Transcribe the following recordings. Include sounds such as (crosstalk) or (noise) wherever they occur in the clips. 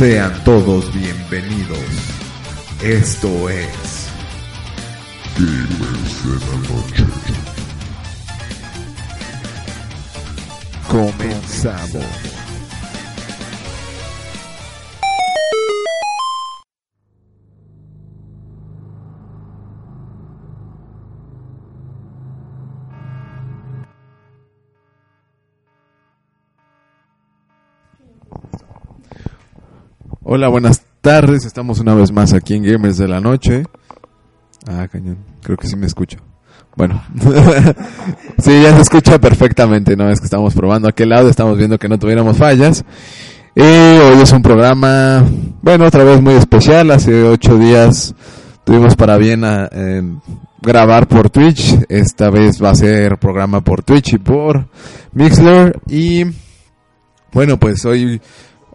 Sean todos bienvenidos. Esto es Gamers de la Noche. Comenzamos. Hola, buenas tardes. Estamos una vez más aquí en Gamers de la Noche. Ah, cañón. Creo que sí me escucho. Bueno. (laughs) sí, ya se escucha perfectamente. No es que estamos probando aquel lado. Estamos viendo que no tuviéramos fallas. Y hoy es un programa, bueno, otra vez muy especial. Hace ocho días tuvimos para bien a, grabar por Twitch. Esta vez va a ser programa por Twitch y por Mixler. Y bueno, pues hoy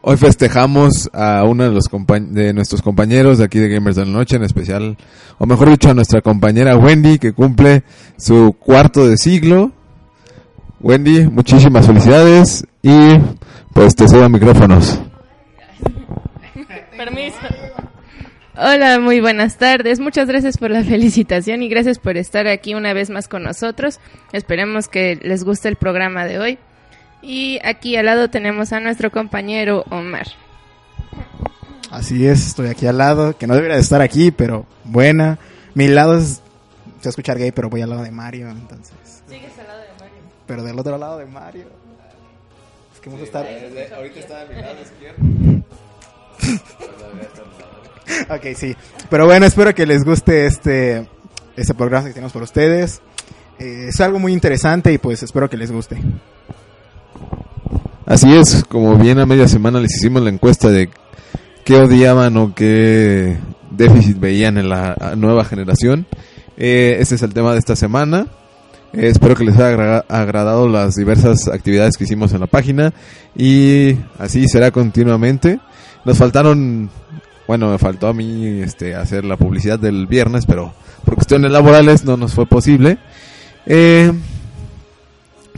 Hoy festejamos a uno de los de nuestros compañeros de aquí de Gamers de la Noche, en especial, o mejor dicho, a nuestra compañera Wendy, que cumple su cuarto de siglo. Wendy, muchísimas felicidades y pues te cedo micrófonos. (laughs) Permiso. Hola, muy buenas tardes. Muchas gracias por la felicitación y gracias por estar aquí una vez más con nosotros. Esperemos que les guste el programa de hoy. Y aquí al lado tenemos a nuestro compañero Omar. Así es, estoy aquí al lado, que no debería de estar aquí, pero buena. Mi lado es, se escuchar gay, pero voy al lado de Mario, entonces. Sigues al lado de Mario. Pero del otro lado de Mario. Es que vamos a estar... Ahorita está de mi lado izquierdo. (laughs) Ok, sí. Pero bueno, espero que les guste este, este programa que tenemos por ustedes. Eh, es algo muy interesante y pues espero que les guste. Así es, como bien a media semana les hicimos la encuesta de qué odiaban o qué déficit veían en la nueva generación. Eh, este es el tema de esta semana. Eh, espero que les haya agra- agradado las diversas actividades que hicimos en la página y así será continuamente. Nos faltaron, bueno, me faltó a mí este, hacer la publicidad del viernes, pero por cuestiones laborales no nos fue posible. Eh,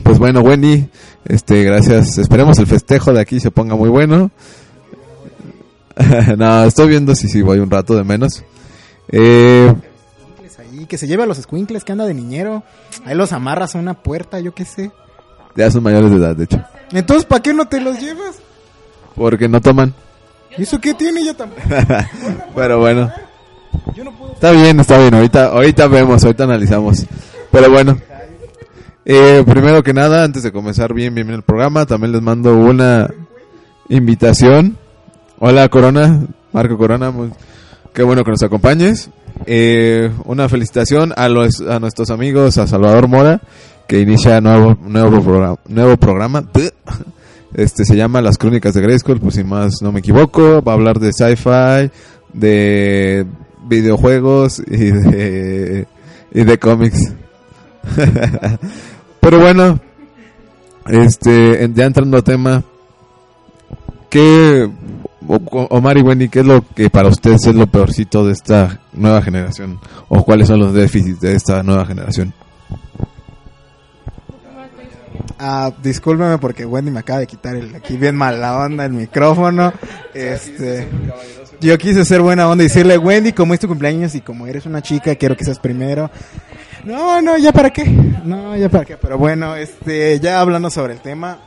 pues bueno, Wendy, este, gracias. Esperemos el festejo de aquí se ponga muy bueno. (laughs) no, estoy viendo si sí, voy un rato de menos. Eh, Ahí, que se lleve a los squinkles que anda de niñero. Ahí los amarras a una puerta, yo qué sé. ya son mayores de edad, de hecho. Entonces, ¿para qué no te los llevas? Porque no toman. ¿Y eso qué tiene? Yo tampoco. (laughs) Pero bueno, Yo no puedo. está bien, está bien. Ahorita, ahorita vemos, ahorita analizamos. Pero bueno. Eh, primero que nada, antes de comenzar bien, bien, bien el programa, también les mando una invitación. Hola Corona, Marco Corona, muy- qué bueno que nos acompañes. Eh, una felicitación a, los, a nuestros amigos, a Salvador Mora, que inicia nuevo, nuevo, programa, nuevo programa. (laughs) Este se llama Las Crónicas de Grayskull, pues si más no me equivoco. Va a hablar de sci-fi, de videojuegos y de, (laughs) y de cómics. (laughs) Pero bueno, este, ya entrando a tema, ¿qué, o- Omar y Wendy, qué es lo que para ustedes es lo peorcito de esta nueva generación? ¿O cuáles son los déficits de esta nueva generación? Ah, discúlpeme porque Wendy me acaba de quitar el aquí bien mala onda el micrófono. (laughs) Este, yo quise ser buena onda y decirle, Wendy, como es tu cumpleaños y como eres una chica, quiero que seas primero. No, no, ya para qué. No, ya para qué. Pero bueno, este, ya hablando sobre el tema,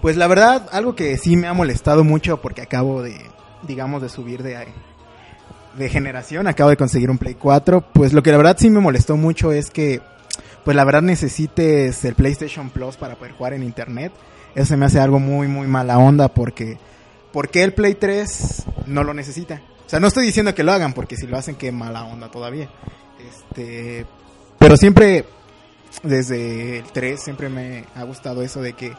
pues la verdad, algo que sí me ha molestado mucho porque acabo de, digamos, de subir de, de generación, acabo de conseguir un Play 4, pues lo que la verdad sí me molestó mucho es que pues la verdad necesites el PlayStation Plus para poder jugar en internet. Eso se me hace algo muy, muy mala onda porque, porque el Play 3 no lo necesita. O sea, no estoy diciendo que lo hagan porque si lo hacen, qué mala onda todavía. Este, pero siempre, desde el 3, siempre me ha gustado eso de que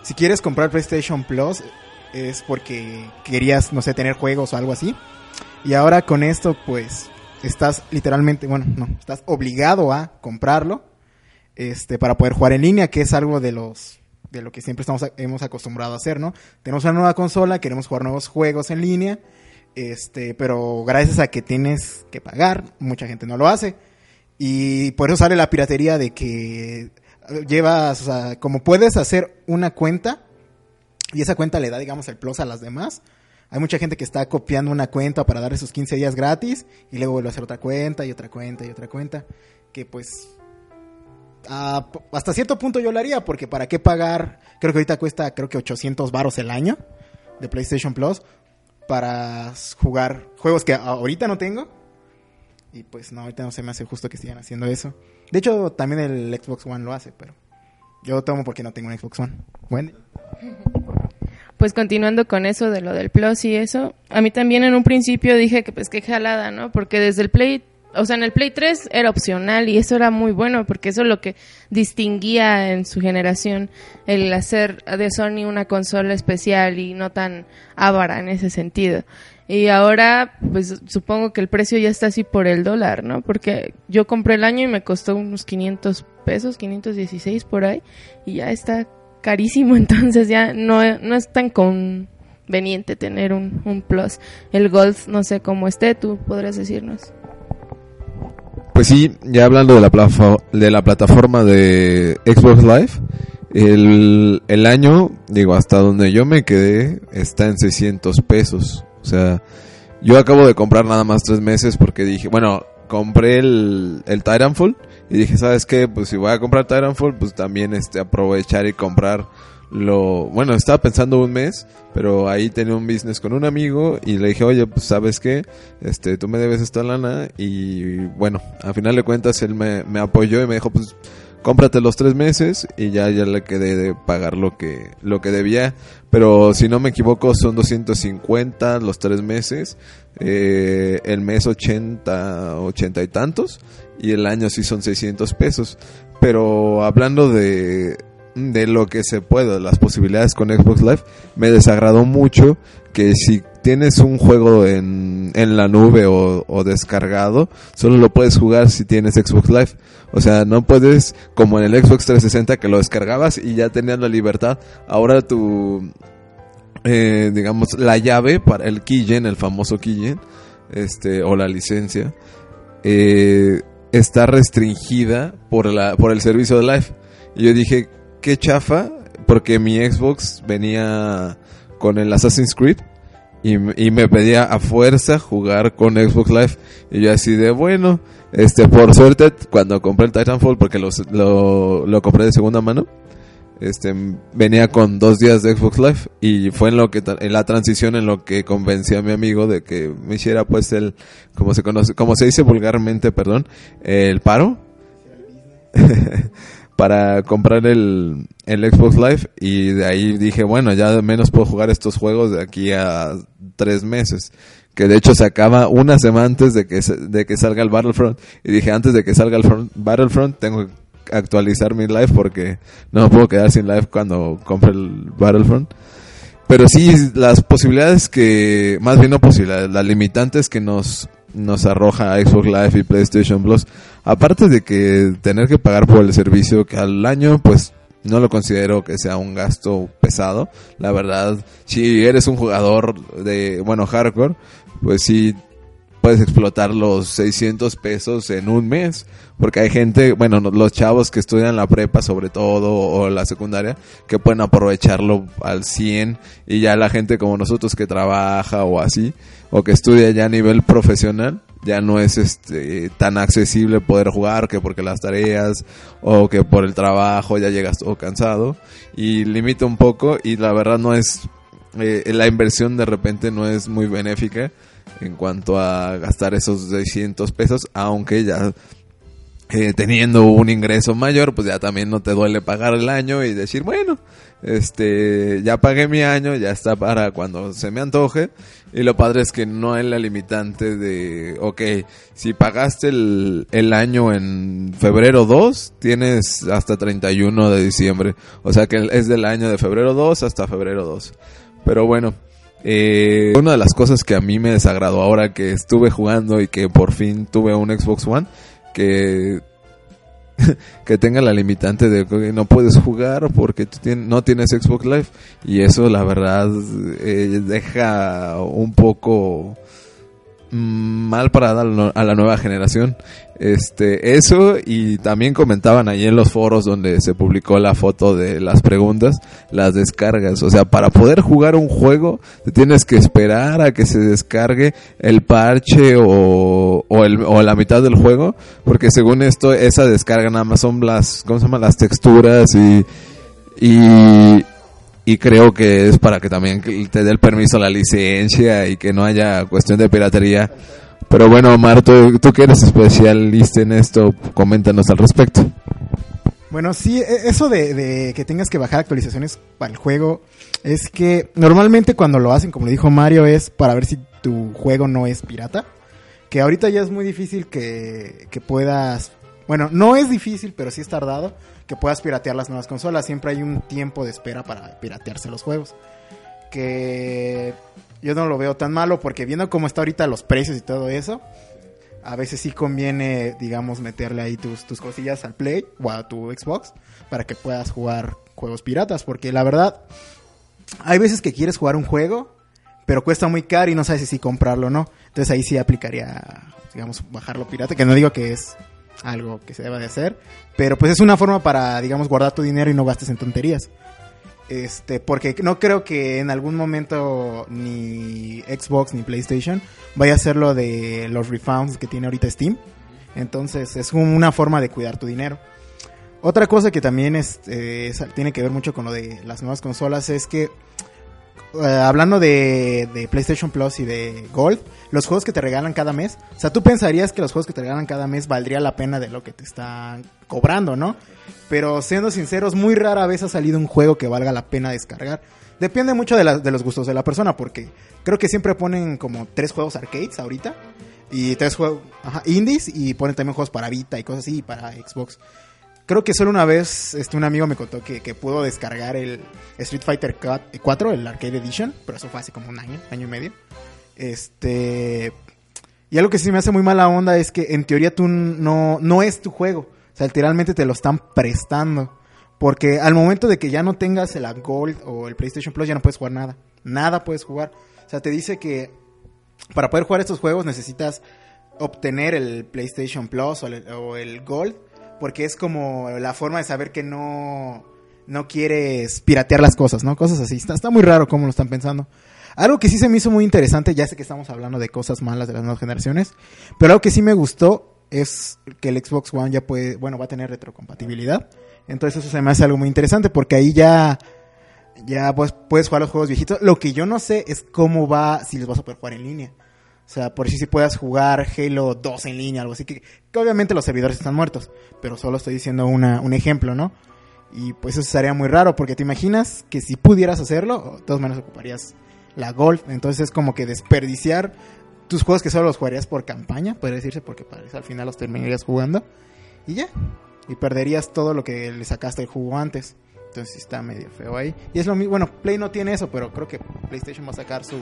si quieres comprar PlayStation Plus es porque querías, no sé, tener juegos o algo así. Y ahora con esto, pues, estás literalmente, bueno, no, estás obligado a comprarlo este para poder jugar en línea, que es algo de los de lo que siempre estamos hemos acostumbrado a hacer, ¿no? Tenemos una nueva consola, queremos jugar nuevos juegos en línea, este, pero gracias a que tienes que pagar, mucha gente no lo hace. Y por eso sale la piratería de que llevas, o sea, como puedes hacer una cuenta y esa cuenta le da, digamos, el plus a las demás. Hay mucha gente que está copiando una cuenta para dar esos 15 días gratis y luego vuelve a hacer otra cuenta y otra cuenta y otra cuenta. Que pues hasta cierto punto yo lo haría porque para qué pagar, creo que ahorita cuesta creo que 800 varos el año de PlayStation Plus para jugar juegos que ahorita no tengo. Y pues no, ahorita no se me hace justo que sigan haciendo eso. De hecho, también el Xbox One lo hace, pero yo tomo porque no tengo un Xbox One. Bueno, Pues continuando con eso de lo del Plus y eso, a mí también en un principio dije que pues qué jalada, ¿no? Porque desde el Play, o sea, en el Play 3 era opcional y eso era muy bueno porque eso es lo que distinguía en su generación el hacer de Sony una consola especial y no tan avara en ese sentido. Y ahora, pues supongo que el precio ya está así por el dólar, ¿no? Porque yo compré el año y me costó unos 500 pesos, 516 por ahí, y ya está carísimo, (laughs) entonces ya no, no es tan conveniente tener un, un plus. El Golf, no sé cómo esté, tú podrías decirnos. Pues sí, ya hablando de la, de la plataforma de Xbox Live, el, el año, digo, hasta donde yo me quedé, está en 600 pesos. O sea, yo acabo de comprar nada más tres meses porque dije, bueno, compré el, el Titanfall y dije, ¿sabes qué? Pues si voy a comprar Titanfall, pues también este, aprovechar y comprar lo... Bueno, estaba pensando un mes, pero ahí tenía un business con un amigo y le dije, oye, pues sabes qué, este, tú me debes esta lana y bueno, a final de cuentas él me, me apoyó y me dijo, pues cómprate los tres meses y ya, ya le quedé de pagar lo que, lo que debía. Pero si no me equivoco son 250 los tres meses, eh, el mes 80, 80 y tantos y el año sí son 600 pesos. Pero hablando de, de lo que se puede, de las posibilidades con Xbox Live, me desagradó mucho que si tienes un juego en, en la nube o, o descargado, solo lo puedes jugar si tienes Xbox Live. O sea, no puedes, como en el Xbox 360 que lo descargabas y ya tenías la libertad, ahora tu, eh, digamos, la llave para el keygen, el famoso keygen, este, o la licencia, eh, está restringida por la, por el servicio de Live. Y yo dije, qué chafa, porque mi Xbox venía con el Assassin's Creed y, y me pedía a fuerza jugar con Xbox Live. Y yo así de, bueno, este, por suerte, cuando compré el Titanfall, porque los- lo, lo compré de segunda mano, este, venía con dos días de Xbox Live y fue en lo que, en la transición en lo que convencí a mi amigo de que me hiciera pues el, como se conoce, como se dice vulgarmente, perdón, el paro (laughs) (laughs) para comprar el, el Xbox Live y de ahí dije, bueno, ya menos puedo jugar estos juegos de aquí a tres meses. Que de hecho se acaba una semana antes de que, de que salga el Battlefront. Y dije, antes de que salga el front- Battlefront, tengo que actualizar mi live porque no me puedo quedar sin live cuando compre el Battlefront. Pero sí, las posibilidades que, más bien no posibilidades, las limitantes que nos, nos arroja Xbox Live y PlayStation Plus, aparte de que tener que pagar por el servicio que al año, pues no lo considero que sea un gasto pesado. La verdad, si eres un jugador de, bueno, hardcore, pues sí puedes explotar los 600 pesos en un mes. Porque hay gente, bueno, no- los chavos que estudian la prepa sobre todo o la secundaria, que pueden aprovecharlo al 100 y ya la gente como nosotros que trabaja o así, o que estudia ya a nivel profesional, ya no es este tan accesible poder jugar que porque las tareas o que por el trabajo ya llegas todo cansado y limita un poco y la verdad no es eh, la inversión de repente no es muy benéfica en cuanto a gastar esos 600 pesos, aunque ya eh, teniendo un ingreso mayor, pues ya también no te duele pagar el año y decir, bueno, este, ya pagué mi año, ya está para cuando se me antoje. Y lo padre es que no hay la limitante de, ok, si pagaste el, el año en febrero 2, tienes hasta 31 de diciembre. O sea que es del año de febrero 2 hasta febrero 2. Pero bueno, eh, una de las cosas que a mí me desagradó ahora que estuve jugando y que por fin tuve un Xbox One, que (laughs) que tenga la limitante de que no puedes jugar porque tú tien- no tienes Xbox Live. Y eso la verdad eh, deja un poco mal parada a la- a la nueva generación. Este, eso y también comentaban ahí en los foros donde se publicó la foto de las preguntas, las descargas. O sea, para poder jugar un juego te tienes que esperar a que se descargue el parche o, o, el- o la mitad del juego, porque según esto esa descarga nada más son las, ¿cómo se llama? Las texturas y, y, y creo que es para que también te dé el permiso la licencia y que no haya cuestión de piratería. Pero bueno, Omar, tú, que eres especialista en esto, coméntanos al respecto. Bueno, sí, e- eso de, que tengas que bajar actualizaciones para el juego es que normalmente cuando lo hacen, como le dijo Mario, es para ver si tu juego no es pirata. Que ahorita ya es muy difícil que, que puedas... Bueno, no es difícil, pero sí es tardado que puedas piratear las nuevas consolas. Siempre hay un tiempo de espera para piratearse los juegos. Que yo no lo veo tan malo porque viendo cómo está ahorita los precios y todo eso, a veces sí conviene, digamos, meterle ahí tus, tus cosillas al Play o a tu Xbox para que puedas jugar juegos piratas. Porque la verdad, hay veces que quieres jugar un juego, pero cuesta muy caro y no sabes si comprarlo o no. Entonces ahí sí aplicaría, digamos, bajarlo pirata, que no digo que es algo que se deba de hacer, pero pues es una forma para, digamos, guardar tu dinero y no gastes en tonterías. Este, porque no creo que en algún momento ni Xbox ni PlayStation vaya a hacer lo de los refunds que tiene ahorita Steam. Entonces es una forma de cuidar tu dinero. Otra cosa que también es, eh, es- tiene que ver mucho con lo de las nuevas consolas es que, eh, hablando de, de PlayStation Plus y de Gold, los juegos que te regalan cada mes, o sea, tú pensarías que los juegos que te regalan cada mes valdría la pena de lo que te están cobrando, ¿no? Pero siendo sinceros, muy rara vez ha salido un juego que valga la pena descargar. Depende mucho de, de los gustos de la persona, porque creo que siempre ponen como tres juegos arcades ahorita. Y tres juegos indies y ponen también juegos para Vita y cosas así, para Xbox. Creo que solo una vez este, un amigo me contó que, que pudo descargar el Street Fighter 4, el Arcade Edition, pero eso fue hace como un año, año y medio. Este. Y algo que sí me hace muy mala onda es que en teoría tú no, no es tu juego. O sea, literalmente te lo están prestando. Porque al momento de que ya no tengas el Gold o el PlayStation Plus, ya no puedes jugar nada. Nada puedes jugar. O sea, te dice que para poder jugar estos juegos necesitas obtener el PlayStation Plus o el, o el Gold. Porque es como la forma de saber que no, no quieres piratear las cosas, ¿no? Cosas así. Está, está muy raro cómo lo están pensando. Algo que sí se me hizo muy interesante, ya sé que estamos hablando de cosas malas de las nuevas generaciones, pero algo que sí me gustó es que el Xbox One ya puede, bueno, va a tener retrocompatibilidad. Entonces eso se me hace algo muy interesante porque ahí ya, ya pues, puedes jugar los juegos viejitos. Lo que yo no sé es cómo va, si les vas a poder jugar en línea. O sea, por si si puedas jugar Halo 2 en línea, algo así que, obviamente los servidores están muertos, pero solo estoy diciendo una, un ejemplo, ¿no? Y pues eso sería muy raro porque te imaginas que si pudieras hacerlo, de todas maneras ocuparías la Gold. Entonces es como que desperdiciar tus juegos que solo los jugarías por campaña, podría decirse, porque al final los terminarías jugando. Y ya. Y perderías todo lo que le sacaste el jugo antes. Entonces sí está medio feo ahí. Y es lo mismo, bueno, Play no tiene eso, pero creo que PlayStation va a sacar su...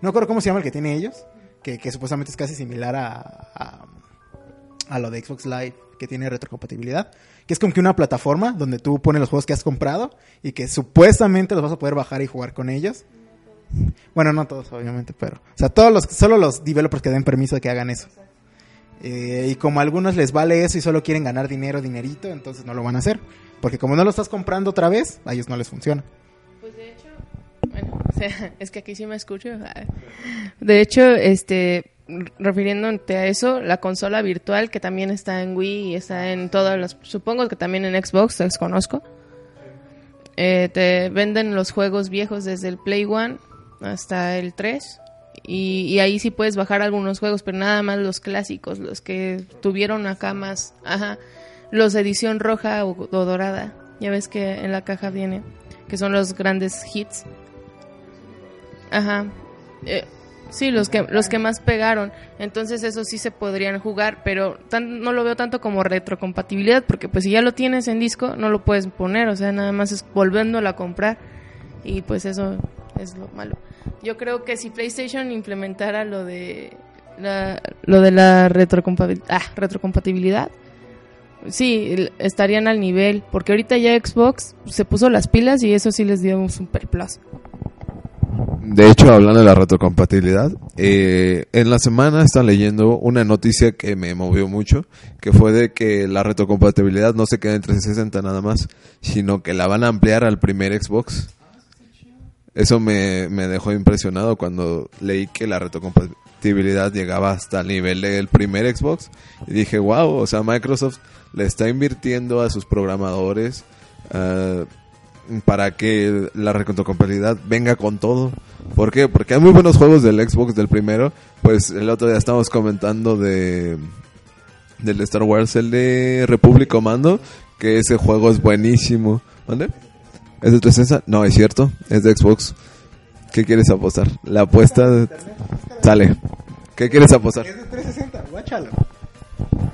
No creo cómo se llama el que tiene ellos, que, supuestamente es casi similar a, a, a lo de Xbox Live, que tiene retrocompatibilidad. Que es como que una plataforma donde tú pones los juegos que has comprado y que supuestamente los vas a poder bajar y jugar con ellos. Bueno, no todos, obviamente, pero. O sea, todos los, solo los developers que den permiso de que hagan eso. Eh, y como a algunos les vale eso y solo quieren ganar dinero, dinerito, entonces no lo van a hacer. Porque como no lo estás comprando otra vez, a ellos no les funciona. Bueno, o sea, (laughs) es que aquí sí me escucho. De hecho, este, refiriéndote a eso, la consola virtual que también está en Wii y está en todas las, supongo que también en Xbox, desconozco. Eh, te venden los juegos viejos desde el Play One hasta el 3 y, y ahí sí puedes bajar algunos juegos, pero nada más los clásicos, los que tuvieron acá más, ajá, los de edición roja o, o dorada. Ya ves que en la caja viene, que son los grandes hits. Ajá. Eh, sí, los que los que más pegaron. Entonces eso sí se podrían jugar, pero no lo veo tanto como retrocompatibilidad, porque pues si ya lo tienes en disco, no lo puedes poner, o sea, nada más es volviéndolo a comprar. Y pues eso es lo malo. Yo creo que si PlayStation implementara lo de la, lo de la retrocompabil- ah, retrocompatibilidad, sí, estarían al nivel, porque ahorita ya Xbox se puso las pilas y eso sí les dio un super plus. De hecho, hablando de la retrocompatibilidad, eh, en la semana estaba leyendo una noticia que me movió mucho, que fue de que la retrocompatibilidad no se queda en 360 nada más, sino que la van a ampliar al primer Xbox. Eso me, me dejó impresionado cuando leí que la retrocompatibilidad llegaba hasta el nivel del primer Xbox. Y dije, wow, o sea, Microsoft le está invirtiendo a sus programadores ah, para que la retrocompatibilidad venga con todo. ¿Por qué? Porque hay muy buenos juegos del Xbox del primero. Pues el otro día estábamos comentando de del Star Wars, el de Republic Commando, que ese juego es buenísimo. ¿Dónde? ¿Es de 360? No, es cierto, es de Xbox. ¿Qué quieres apostar? La apuesta sale. ¿Qué quieres apostar? Es de 360, guáchalo.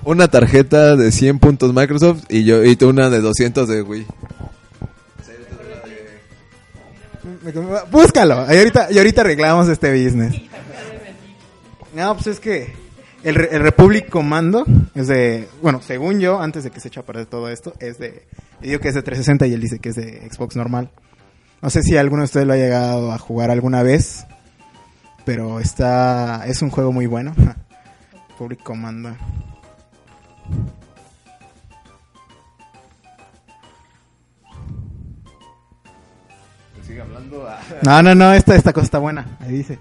Una tarjeta de 100 puntos Microsoft y yo y tú una de 200 de Wii. Búscalo. Y ahorita, y ahorita arreglamos este business. No, pues es que el, el Republic Commando es de, bueno, según yo, antes de que se eche a perder todo esto, es de, digo que es de 360 y él dice que es de Xbox normal. No sé si alguno de ustedes lo ha llegado a jugar alguna vez, pero está, es un juego muy bueno. (laughs) Republic Commando. Sigue hablando. (laughs) No, no, no, esta, esta cosa está buena. Ahí dice.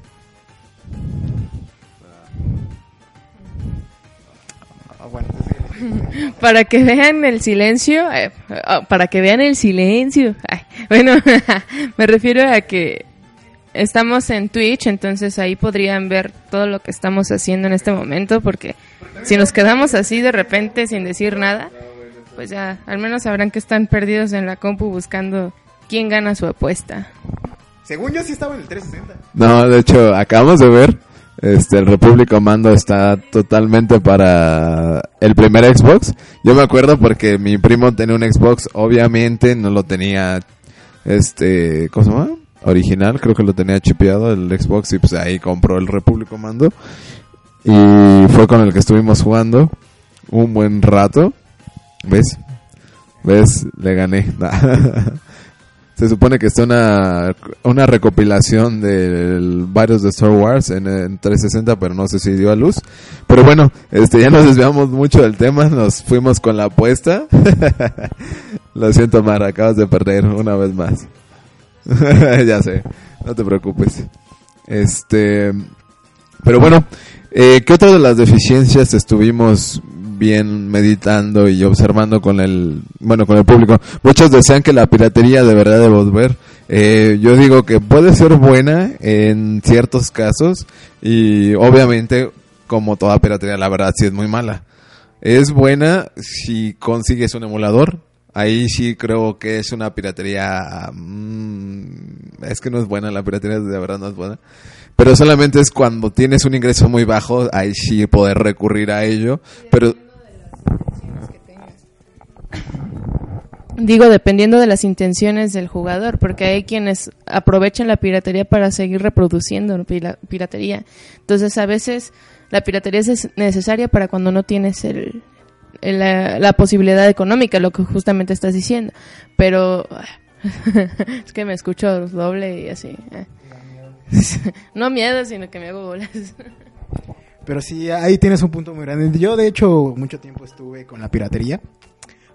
Ah, bueno, sí. (laughs) Para que vean el silencio, eh, ah, para que vean el silencio. Ay, bueno, (laughs) me refiero a que estamos en Twitch, entonces ahí podrían ver todo lo que estamos haciendo en este momento, porque si nos quedamos así de repente sin decir nada, pues ya al menos sabrán que están perdidos en la compu buscando quién gana su apuesta. Según yo sí estaba en el 360. No, de hecho, acabamos de ver. Este, el Republic Commando está totalmente para el primer Xbox. Yo me acuerdo porque mi primo tenía un Xbox, obviamente no lo tenía, este, ¿cómo se llama? Original, creo que lo tenía chipeado el Xbox y pues ahí compró el Republic Commando. Y fue con el que estuvimos jugando un buen rato. ¿Ves? ¿Ves? Le gané. (laughs) (laughs) Se supone que está una, una recopilación de varios de Star Wars en, en 360, pero no sé si dio a luz. Pero bueno, este ya nos desviamos mucho del tema, nos fuimos con la apuesta. (laughs) Lo siento, Mar, acabas de perder una vez más. (laughs) ya sé, no te preocupes. Este, pero bueno, eh, ¿qué otra de las deficiencias estuvimos bien meditando y observando con el, bueno, con el público? Muchos desean que la piratería de verdad de volver. Eh, yo digo que puede ser buena en ciertos casos y obviamente, como toda piratería, la verdad sí es muy mala. Es buena si consigues un emulador. Ahí sí creo que es una piratería. mm, es que no es buena, la piratería de verdad no es buena. Pero solamente es cuando tienes un ingreso muy bajo, ahí sí poder recurrir a ello. Pero Digo, dependiendo de las intenciones del jugador, porque hay quienes aprovechan la piratería para seguir reproduciendo piratería. Entonces, a veces la piratería es necesaria para cuando no tienes el, el- la, la posibilidad económica, lo que justamente estás diciendo. Pero (laughs) es que me escucho doble y así. eh. (laughs) No miedo, sino que me hago bolas. Pero sí, ahí tienes un punto muy grande. Yo, de hecho, mucho tiempo estuve con la piratería.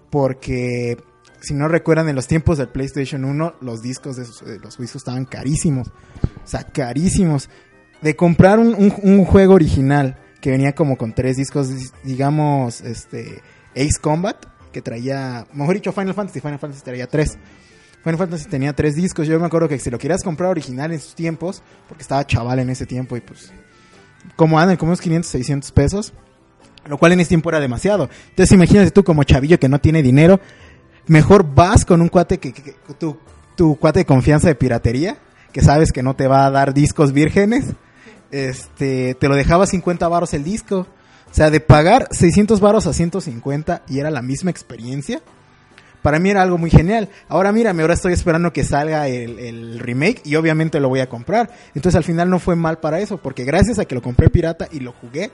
Porque, si no recuerdan, en los tiempos del PlayStation 1, los discos de, esos- de los discos estaban carísimos. O sea, carísimos. De comprar un, un- un juego original que venía como con tres discos, digamos, este Ace Combat, que traía, mejor dicho, Final Fantasy. Final Fantasy traía tres. Final Fantasy tenía tres discos. Yo me acuerdo que si lo querías comprar original en sus tiempos, porque estaba chaval en ese tiempo y pues como andan, como unos 500, 600 pesos, lo cual en ese tiempo era demasiado. Entonces imagínate tú como chavillo que no tiene dinero, mejor vas con un cuate que, que- tu, tu cuate de confianza de piratería, que sabes que no te va a dar discos vírgenes, este, te lo dejaba 50 varos el disco. O sea, de pagar 600 varos a 150 y era la misma experiencia. Para mí era algo muy genial. Ahora mírame, ahora estoy esperando que salga el, el remake y obviamente lo voy a comprar. Entonces al final no fue mal para eso, porque gracias a que lo compré pirata y lo jugué,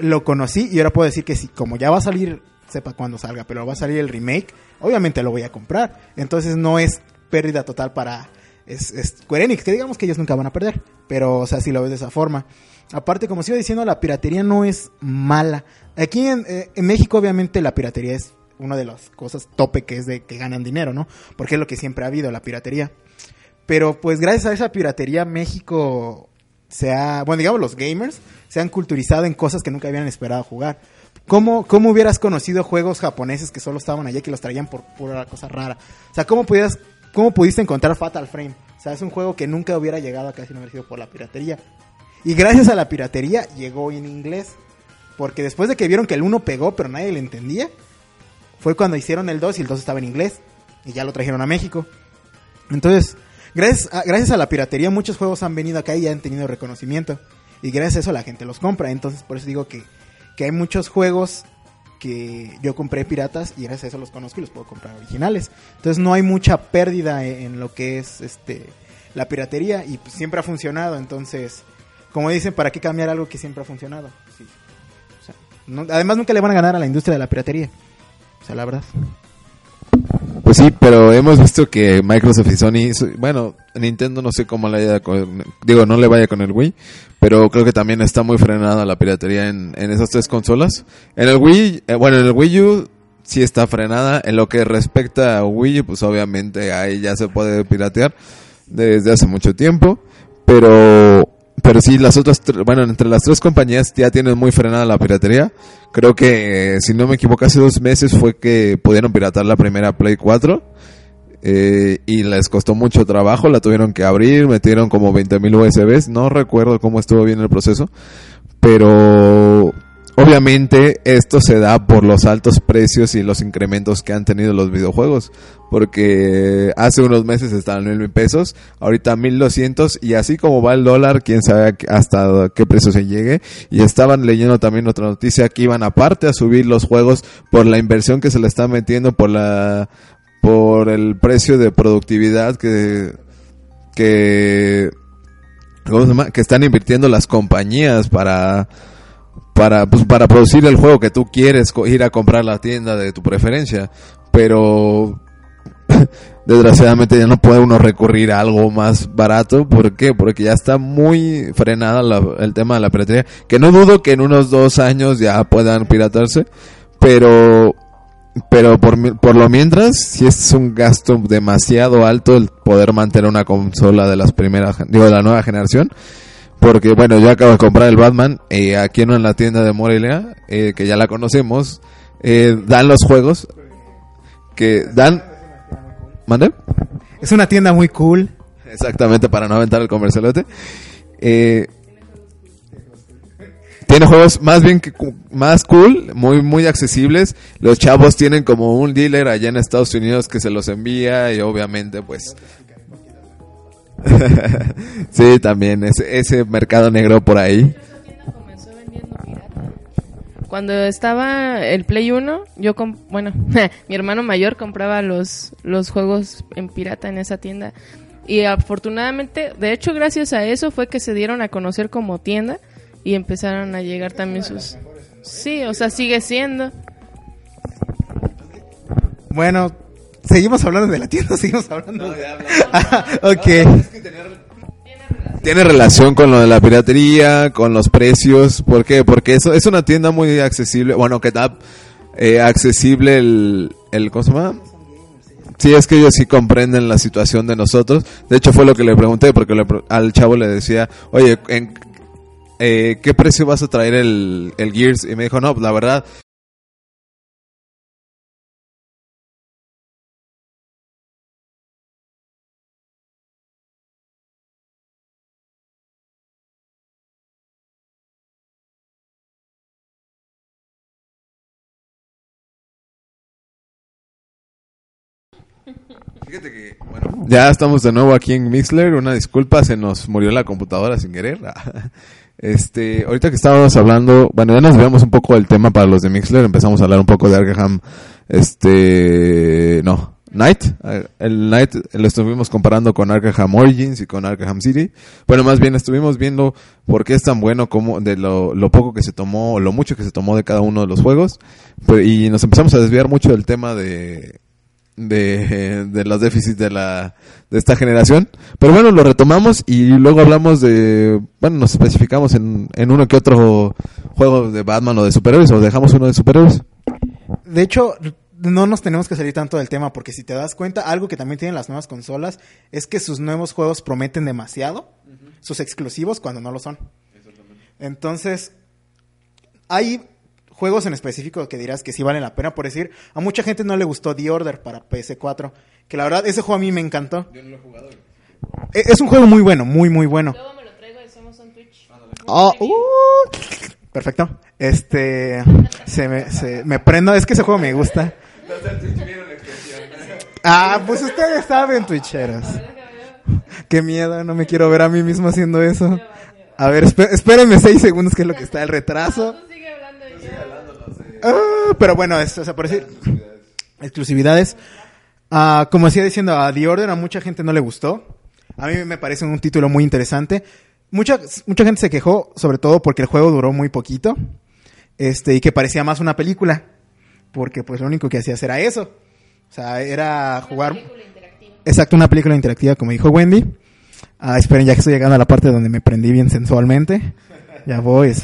lo conocí y ahora puedo decir que si como ya va a salir, sepa cuándo salga, pero va a salir el remake, obviamente lo voy a comprar. Entonces no es pérdida total para es, es que digamos que ellos nunca van a perder, pero o sea, si lo ves de esa forma. Aparte, como sigo diciendo, la piratería no es mala. Aquí en, eh, en México, obviamente, la piratería es una de las cosas tope que es de que ganan dinero, ¿no? Porque es lo que siempre ha habido, la piratería. Pero pues gracias a esa piratería México se ha, bueno, digamos los gamers se han culturizado en cosas que nunca habían esperado jugar. ¿Cómo, ¿Cómo hubieras conocido juegos japoneses que solo estaban allá y que los traían por pura cosa rara? O sea, ¿cómo, pudieras, ¿cómo pudiste encontrar Fatal Frame? O sea, es un juego que nunca hubiera llegado acá si no hubiera sido por la piratería. Y gracias a la piratería llegó en inglés. Porque después de que vieron que el 1 pegó pero nadie le entendía, fue cuando hicieron el 2 y el 2 estaba en inglés. Y ya lo trajeron a México. Entonces, gracias a, gracias a la piratería muchos juegos han venido acá y ya han tenido reconocimiento. Y gracias a eso la gente los compra. Entonces, por eso digo que, que hay muchos juegos que yo compré piratas y gracias a eso los conozco y los puedo comprar originales. Entonces no hay mucha pérdida en, en lo que es este la piratería y pues, siempre ha funcionado. Entonces, como dicen, ¿para qué cambiar algo que siempre ha funcionado? Sí. O sea, no- además nunca le van a ganar a la industria de la piratería. O sea, la verdad. Pues sí, pero hemos visto que Microsoft y Sony, bueno, Nintendo no sé cómo le haya con, digo, no le vaya con el Wii, pero creo que también está muy frenada la piratería en, en esas tres consolas. En el Wii, eh, bueno, en el Wii U sí está frenada. En lo que respecta a Wii, pues obviamente ahí ya se puede piratear desde hace mucho tiempo, pero pero sí las otras bueno entre las tres compañías ya tienen muy frenada la piratería. Creo que si no me equivoco hace dos meses fue que pudieron piratar la primera Play 4 eh, y les costó mucho trabajo la tuvieron que abrir metieron como 20.000 USBs no recuerdo cómo estuvo bien el proceso pero obviamente esto se da por los altos precios y los incrementos que han tenido los videojuegos porque hace unos meses estaban en mil pesos ahorita 1200 y así como va el dólar quién sabe hasta qué precio se llegue. Y estaban leyendo también otra noticia que iban aparte a subir los juegos por la inversión que se le está metiendo por la por el precio de productividad que que que están invirtiendo las compañías para para pues, para producir el juego que tú quieres ir a comprar la tienda de tu preferencia pero (laughs) desgraciadamente ya no puede uno recurrir a algo más barato ¿por qué? porque ya está muy frenada el tema de la piratería que no dudo que en unos dos años ya puedan piratarse pero pero por, por lo mientras, si es un gasto demasiado alto el poder mantener una consola de las primeras, digo, de la nueva generación. Porque, bueno, yo acabo de comprar el Batman, eh, aquí en la tienda de Morelia, eh, que ya la conocemos, eh, dan los juegos que dan... ¿Mande? Es una tienda muy cool. Exactamente, para no aventar el comercialote. Eh, tiene juegos más bien que más cool, muy muy accesibles. Los chavos tienen como un dealer allá en Estados Unidos que se los envía y obviamente pues (laughs) sí, también ese ese mercado negro por ahí. comenzó vendiendo pirata. Cuando estaba el Play 1, yo bueno, (laughs) mi hermano mayor compraba los los juegos en pirata en esa tienda y afortunadamente, de hecho gracias a eso fue que se dieron a conocer como tienda y empezaron a llegar también sus Sí, o sea, sigue siendo. Bueno, seguimos hablando de la tienda, seguimos hablando. de... (laughs) Ah, ok. Tiene relación con lo de la piratería, con los precios, ¿por qué? Porque eso es una tienda muy accesible, bueno, que da eh, accesible el, el, ¿cómo se llama? Sí, es que ellos sí comprenden la situación de nosotros. De hecho, fue lo que le pregunté, porque le al chavo le decía, oye, ¿en eh, qué precio vas a traer el, el Gears? Y me dijo, no, la verdad, ya estamos de nuevo aquí en Mixler. Una disculpa, se nos murió la computadora sin querer. (laughs) Este, ahorita que estábamos hablando, bueno, ya nos veamos un poco del tema para los de Mixler. Empezamos a hablar un poco de Arkham, este, no, Knight. El Knight lo estuvimos comparando con Arkham Origins y con Arkham City. Bueno, más bien estuvimos viendo por qué es tan bueno como de lo, lo poco que se tomó, lo mucho que se tomó de cada uno de los juegos. Pero- y nos empezamos a desviar mucho del tema de, de, de los déficits de la de esta generación. Pero bueno, lo retomamos y luego hablamos de, bueno, nos especificamos en, en uno que otro juego de Batman o de superhéroes o dejamos uno de superhéroes. De hecho, no nos tenemos que salir tanto del tema porque si te das cuenta, algo que también tienen las nuevas consolas es que sus nuevos juegos prometen demasiado, sus exclusivos cuando no lo son. Entonces, hay juegos en específico que dirás que sí valen la pena. Por decir, a mucha gente no le gustó The Order para PS4. Que la verdad, ese juego a mí me encantó. Yo no lo he jugado. E- Es un juego muy bueno, muy, muy bueno. Luego me lo traigo y hacemos un Twitch. Oh, uh, perfecto. Este, se me, se, me prendo. Es que ese juego me gusta. Ah, pues ustedes saben, Twitcheros. Qué miedo, no me quiero ver a mí mismo haciendo eso. A ver, espé- espérenme seis segundos, que es lo que está el retraso. Tú sigue hablando y yo. Ah, pero bueno, es, o sea, por decir, exclusividades. Ah, como decía diciendo, a The Order a mucha gente no le gustó. A mí me parece un título muy interesante. Mucha, mucha gente se quejó, sobre todo porque el juego duró muy poquito. Este, y que parecía más una película. Porque pues lo único que hacías era eso. O sea, era jugar. Película interactiva. Exacto, una película interactiva, como dijo Wendy. Ah, esperen, ya que estoy llegando a la parte donde me prendí bien sensualmente. Ya voy.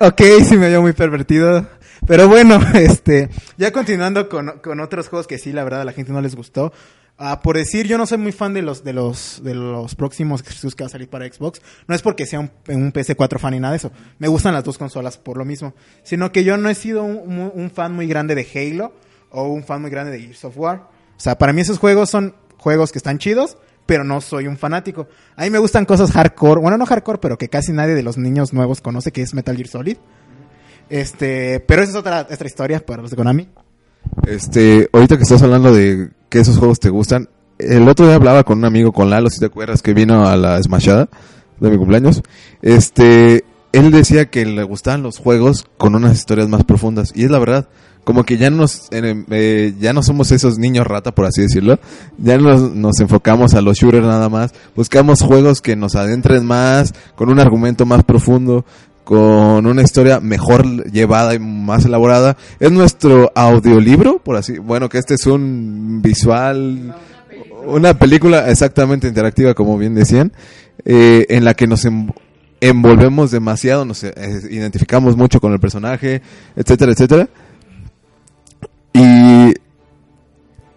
Ok, sí me veo muy pervertido. Pero bueno, (laughs) este, ya continuando con, con otros juegos que sí, la verdad, a la gente no les gustó. Ah, por decir, yo no soy muy fan de los, de los, de los próximos exclusivos que va a salir para Xbox. No es porque sea un, un PS4 fan ni nada de eso. Me gustan las dos consolas por lo mismo. Sino que yo no he sido un- un fan muy grande de Halo o un fan muy grande de Gears of War. O sea, para mí esos juegos son juegos que están chidos, pero no soy un fanático. A mí me gustan cosas hardcore, bueno, no hardcore, pero que casi nadie de los niños nuevos conoce, que es Metal Gear Solid. Este, pero esa es otra, otra historia para los de Konami. Este, ahorita que estás hablando de que esos juegos te gustan, el otro día hablaba con un amigo, con Lalo, si te acuerdas, que vino a la Smashada de mi cumpleaños. Este, él decía que le gustaban los juegos con unas historias más profundas. Y es la verdad, como que ya nos, eh, eh, ya no somos esos niños rata, por así decirlo. Ya nos, nos enfocamos a los shooters nada más. Buscamos juegos que nos adentren más, con un argumento más profundo con una historia mejor llevada y más elaborada. Es nuestro audiolibro, por así, bueno, que este es un visual, una película exactamente interactiva, como bien decían, eh, en la que nos em- envolvemos demasiado, nos eh, identificamos mucho con el personaje, etcétera, etcétera. Y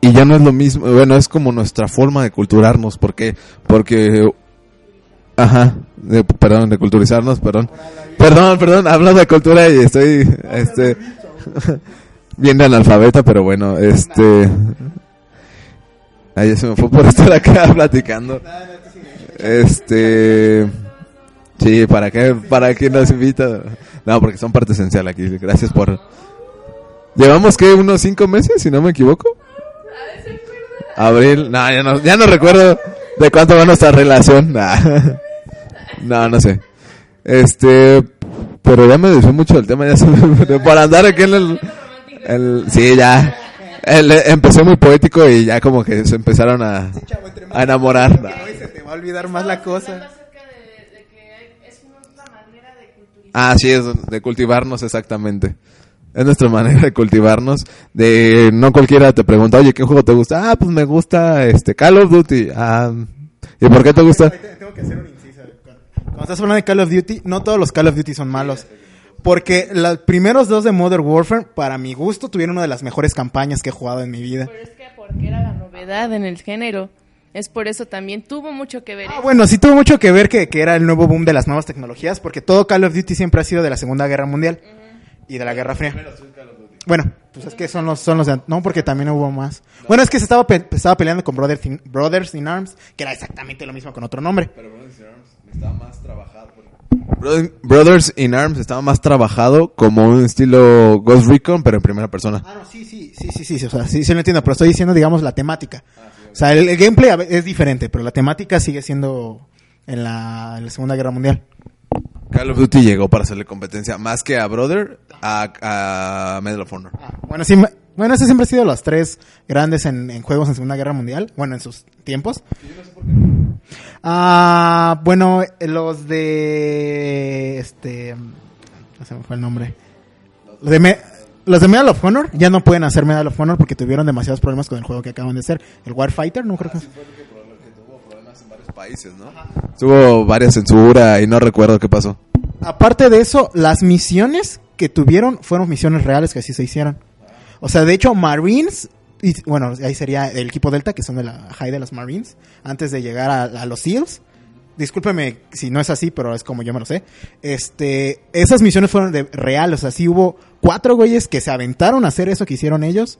y ya no es lo mismo, bueno, es como nuestra forma de culturarnos, porque porque Ajá, de- perdón, de culturizarnos, perdón. Perdón, perdón, hablo de cultura y estoy, este, (laughs) bien de analfabeta, pero bueno, este, ahí se me fue por estar acá (laughs) platicando. Este, sí, ¿para qué, para qué nos invita? No, porque son parte esencial aquí, gracias por... Llevamos que unos cinco meses, si no me equivoco. Abril, no, ya no, ya no recuerdo de cuánto va nuestra relación. Nah. (laughs) No, no sé. Este, pero ya me desvió mucho del tema, ya se me- por andar aquí en el, el- sí, ya. El- empezó muy poético y ya como que se empezaron a, a enamorar. se te va a olvidar más la cosa. Ah, sí, es de cultivarnos exactamente. Es nuestra manera de cultivarnos. De no cualquiera te pregunta, oye, ¿qué juego te gusta? Ah, pues me gusta este Call of Duty. Ah, ¿y por qué te gusta? Tengo que hacer un inciso. Cuando estás hablando de Call of Duty, no todos los Call of Duty son malos. Porque los primeros dos de Modern Warfare, para mi gusto, tuvieron una de las mejores campañas que he jugado en mi vida. Pero es que porque era la novedad en el género. Es por eso también tuvo mucho que ver. Ah, eso. bueno, sí tuvo mucho que ver que, que era el nuevo boom de las nuevas tecnologías, porque todo Call of Duty siempre ha sido de la Segunda Guerra Mundial y de la Guerra Fría. Bueno, pues es que son los, son los de... No, porque también hubo más. Bueno, es que se estaba, pe- estaba peleando con Brothers in, Brothers in Arms, que era exactamente lo mismo con otro nombre. estaba más trabajado. Brothers in Arms estaba más trabajado como un estilo Ghost Recon, pero en primera persona. Ah, no, sí, sí, sí, sí, sí, o sea, sí, sí lo entiendo, pero estoy diciendo, digamos, la temática. o sea, el, el gameplay es diferente, pero la temática sigue siendo en la, en la Segunda Guerra Mundial. Call of Duty llegó para hacerle competencia más que a Brother, a, Medal of Honor. Bueno, sí, bueno, esos siempre han sido los tres grandes en, en juegos en Segunda Guerra Mundial, bueno, en sus tiempos. Ah, bueno, los de, este, no se me fue el nombre. de me- los de Medal of Honor ya no pueden hacer Medal of Honor porque tuvieron demasiados problemas con el juego que acaban de hacer. El Warfighter, no creo que... países, ¿no? Tuvo varias censura y no recuerdo qué pasó. Aparte de eso, las misiones que tuvieron fueron misiones reales que así se hicieron. O sea, de hecho, Marines, y, bueno, ahí sería el equipo Delta, que son de la high de las Marines, antes de llegar a, a los SEALs. Discúlpeme si no es así, pero es como yo me lo sé. Este, esas misiones fueron de real, o sea, sí hubo cuatro güeyes que se aventaron a hacer eso que hicieron ellos.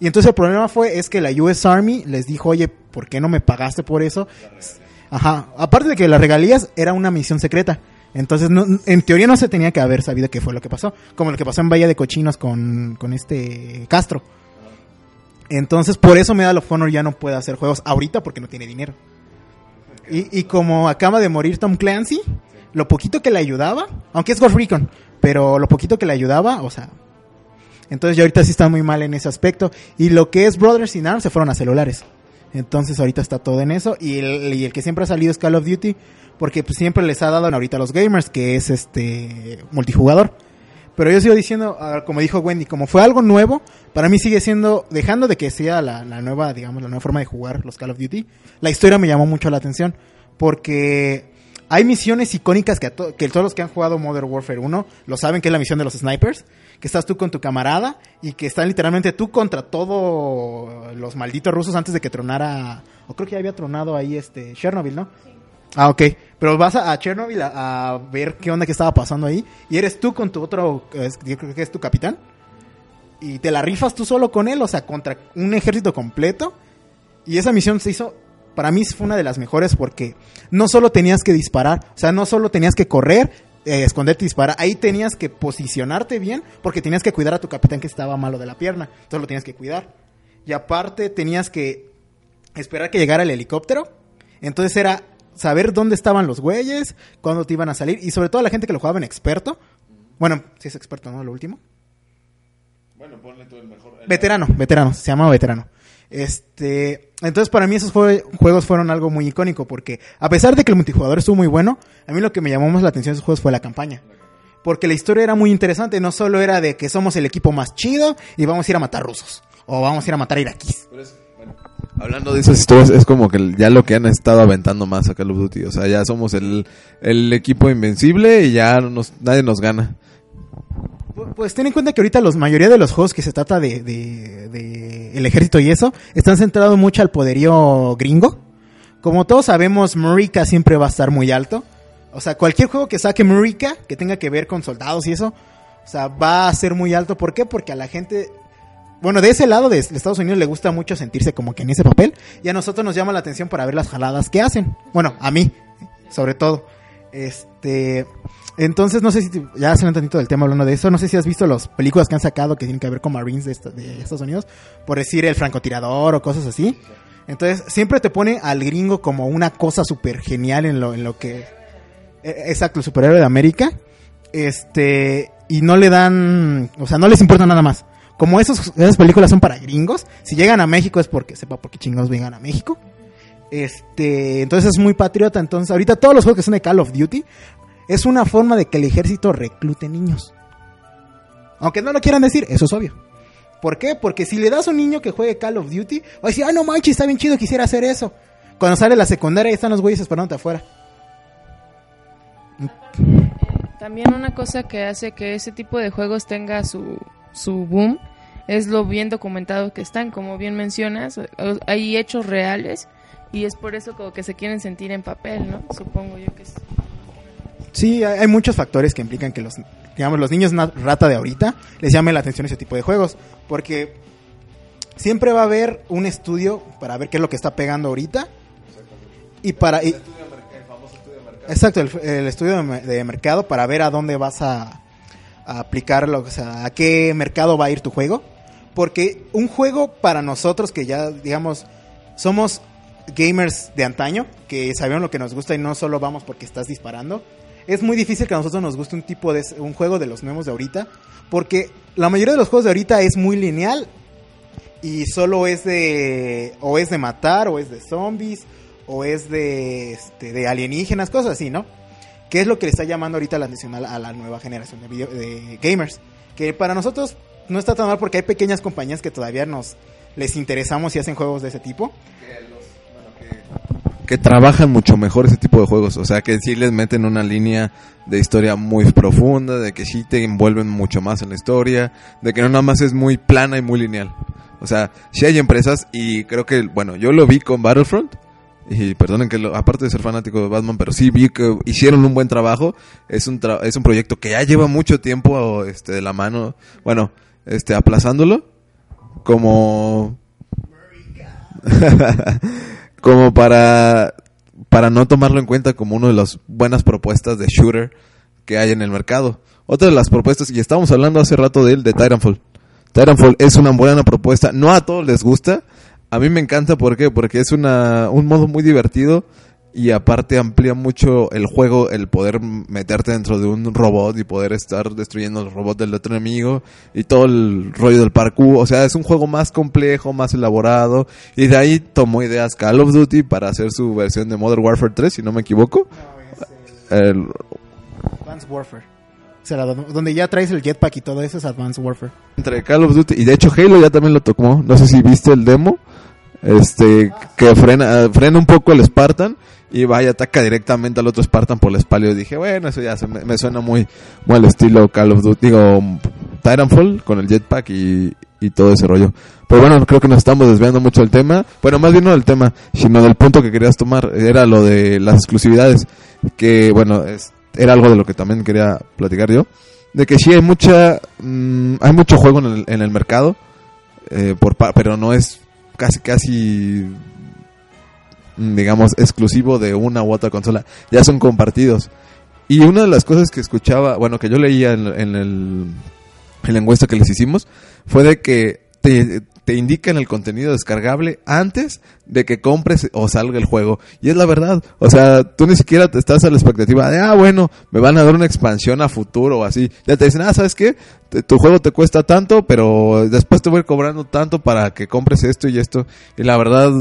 Y entonces el problema fue es que la US Army les dijo, oye, ¿por qué no me pagaste por eso? Ajá. Aparte de que las regalías era una misión secreta. Entonces, no- en teoría no se tenía que haber sabido qué fue lo que pasó. Como lo que pasó en Bahía de Cochinos con, con este Castro. Entonces, por eso Medal of Honor ya no puede hacer juegos ahorita porque no tiene dinero. Y, y como acaba de morir Tom Clancy, lo poquito que le ayudaba, aunque es Ghost Recon, pero lo poquito que le ayudaba, o sea... Entonces ya ahorita sí está muy mal en ese aspecto. Y lo que es Brothers in Arms se fueron a celulares. Entonces ahorita está todo en eso. Y el, que siempre ha salido es Call of Duty. Porque pues, siempre les ha dado ahorita a los gamers, que es este multijugador. Pero yo sigo diciendo, ah, como dijo Wendy, como fue algo nuevo, para mí sigue siendo, dejando de que sea la, nueva, digamos, la nueva forma de jugar los Call of Duty, la historia me llamó mucho la atención. Porque hay misiones icónicas que, a que todos los que han jugado Modern Warfare 1 lo saben que es la misión de los snipers. Que estás tú con tu camarada y que están literalmente tú contra todos los malditos rusos antes de que tronara. O creo que ya había tronado ahí este Chernobyl, ¿no? Ah, ok. Pero vas a, a Chernobyl a, a ver qué onda que estaba pasando ahí. Y eres tú con tu otro, es- yo creo que es tu capitán. Y te la rifas tú solo con él, o sea, contra un ejército completo. Y esa misión se hizo, para mí fue una de las mejores porque no solo tenías que disparar, o sea, no solo tenías que correr, eh, esconderte y disparar, ahí tenías que posicionarte bien porque tenías que cuidar a tu capitán que estaba malo de la pierna, entonces lo tenías que cuidar. Y aparte tenías que esperar que llegara el helicóptero, entonces era saber dónde estaban los güeyes, cuándo te iban a salir y sobre todo la gente que lo jugaba en experto. Bueno, si es experto, ¿no? Lo último. Bueno, ponle tú el mejor. Veterano, veterano, se llama veterano. Este, entonces para mí esos jue- juegos fueron algo muy icónico porque a pesar de que el multijugador estuvo muy bueno, a mí lo que me llamó más la atención de esos juegos fue la campaña. Porque la historia era muy interesante, no solo era de que somos el equipo más chido y vamos a ir a matar rusos o vamos a ir a matar iraquíes. Hablando de esas historias, es como que ya lo que han estado aventando más a Call of Duty. O sea, ya somos el, el equipo invencible y ya no nos, nadie nos gana. Pu- Pues ten en cuenta que ahorita la mayoría de los juegos que se trata de, de- de el ejército y eso están centrados mucho al poderío gringo. Como todos sabemos, Murica siempre va a estar muy alto. O sea, cualquier juego que saque Murica, que tenga que ver con soldados y eso, o sea, va a ser muy alto. ¿Por qué? Porque a la gente, bueno, de ese lado de Estados Unidos le gusta mucho sentirse como que en ese papel. Y a nosotros nos llama la atención para ver las jaladas que hacen. Bueno, a mí, sobre todo. Este, entonces no sé si ya se un tantito del tema hablando de eso. No sé si has visto las películas que han sacado que tienen que ver con Marines de, esta- de Estados Unidos, por decir el francotirador o cosas así. Entonces siempre te pone al gringo como una cosa súper genial en lo, en lo que eh, exacto el superhéroe de América. Este y no le dan, o sea, no les importa nada más. Como esos, esas películas son para gringos, si llegan a México es porque sepa por qué chingados vengan a México. Este, entonces es muy patriota. Entonces, ahorita todos los juegos que son de Call of Duty es una forma de que el ejército reclute niños. Aunque no lo quieran decir, eso es obvio. ¿Por qué? Porque si le das a un niño que juegue Call of Duty, va a decir, ah, no manches, está bien chido, quisiera hacer eso. Cuando sale la secundaria, ahí están los güeyes esperándote afuera. También una cosa que hace que ese tipo de juegos tenga su, su boom es lo bien documentado que están, como bien mencionas, hay hechos reales y es por eso como que se quieren sentir en papel, ¿no? Supongo yo que es. Sí, hay, muchos factores que implican que los, digamos, los niños rata de ahorita les llame la atención ese tipo de juegos. Porque siempre va a haber un estudio para ver qué es lo que está pegando ahorita. Y para... y- exacto, el, estudio de, me- de mercado para ver a dónde vas a aplicarlo, o sea, a qué mercado va a ir tu juego. Porque un juego para nosotros que ya, digamos, somos gamers de antaño, que sabemos lo que nos gusta y no solo vamos porque estás disparando, es muy difícil que a nosotros nos guste un tipo de un juego de los nuevos de ahorita, porque la mayoría de los juegos de ahorita es muy lineal y solo es de o es de matar o es de zombies o es de este, de alienígenas, cosas así, ¿no? Que es lo que le está llamando ahorita la atención a la, nueva generación de, gamers. Que para nosotros no está tan mal porque hay pequeñas compañías que todavía nos les interesamos y hacen juegos de ese tipo. Trabajan mucho mejor ese tipo de juegos. O sea, que sí les meten una línea de historia muy profunda, de que sí te envuelven mucho más en la historia, de que no nada más es muy plana y muy lineal. O sea, sí hay empresas y creo que, bueno, yo lo vi con Battlefront. Y perdonen que, lo, aparte de ser fanático de Batman, pero sí vi que hicieron un buen trabajo. Es un, tra es un proyecto que ya lleva mucho tiempo este, de la mano, bueno, este, aplazándolo. Como (laughs) como para, para no tomarlo en cuenta como una de las buenas propuestas de shooter que hay en el mercado. Otra de las propuestas, y estábamos hablando hace rato de él, de Titanfall. Titanfall es una buena propuesta, no a todos les gusta, a mí me encanta, ¿por qué? Porque es una, un modo muy divertido y aparte amplía mucho el juego, el poder meterte dentro de un robot y poder estar destruyendo el robot del otro enemigo y todo el rollo del parkour. O sea, es un juego más complejo, más elaborado. Y de ahí tomó ideas Call of Duty para hacer su versión de Modern Warfare 3, si no me equivoco. No, es el... Advanced Warfare. O sea, donde ya traes el jetpack y todo eso es Advanced Warfare. Entre Call of Duty y de hecho Halo ya también lo tocó. No sé si viste el demo. Este, que frena, frena un poco el Spartan y va y ataca directamente al otro Spartan por la espalda. Y dije, bueno, eso ya se me, suena muy, muy al estilo Call of Duty, digo, Titanfall con el jetpack y, y todo ese rollo. Pero bueno, creo que nos estamos desviando mucho del tema. Bueno, más bien no del tema, sino del punto que querías tomar. Era lo de las exclusividades. Que bueno, es, era algo de lo que también quería platicar yo. De que sí hay mucha, mmm, hay mucho juego en el, en el mercado. Eh, por, pero no es casi, casi digamos, exclusivo de una u otra consola, ya son compartidos. Y una de las cosas que escuchaba, bueno, que yo leía en, en, el, en la encuesta que les hicimos, fue de que te, te indican el contenido descargable antes de que compres o salga el juego. Y es la verdad. O sea, tú ni siquiera te estás a la expectativa de, ah, bueno, me van a dar una expansión a futuro o así. Ya te dicen, ah, ¿sabes qué? Tu juego te cuesta tanto, pero después te voy a ir cobrando tanto para que compres esto y esto. Y la verdad,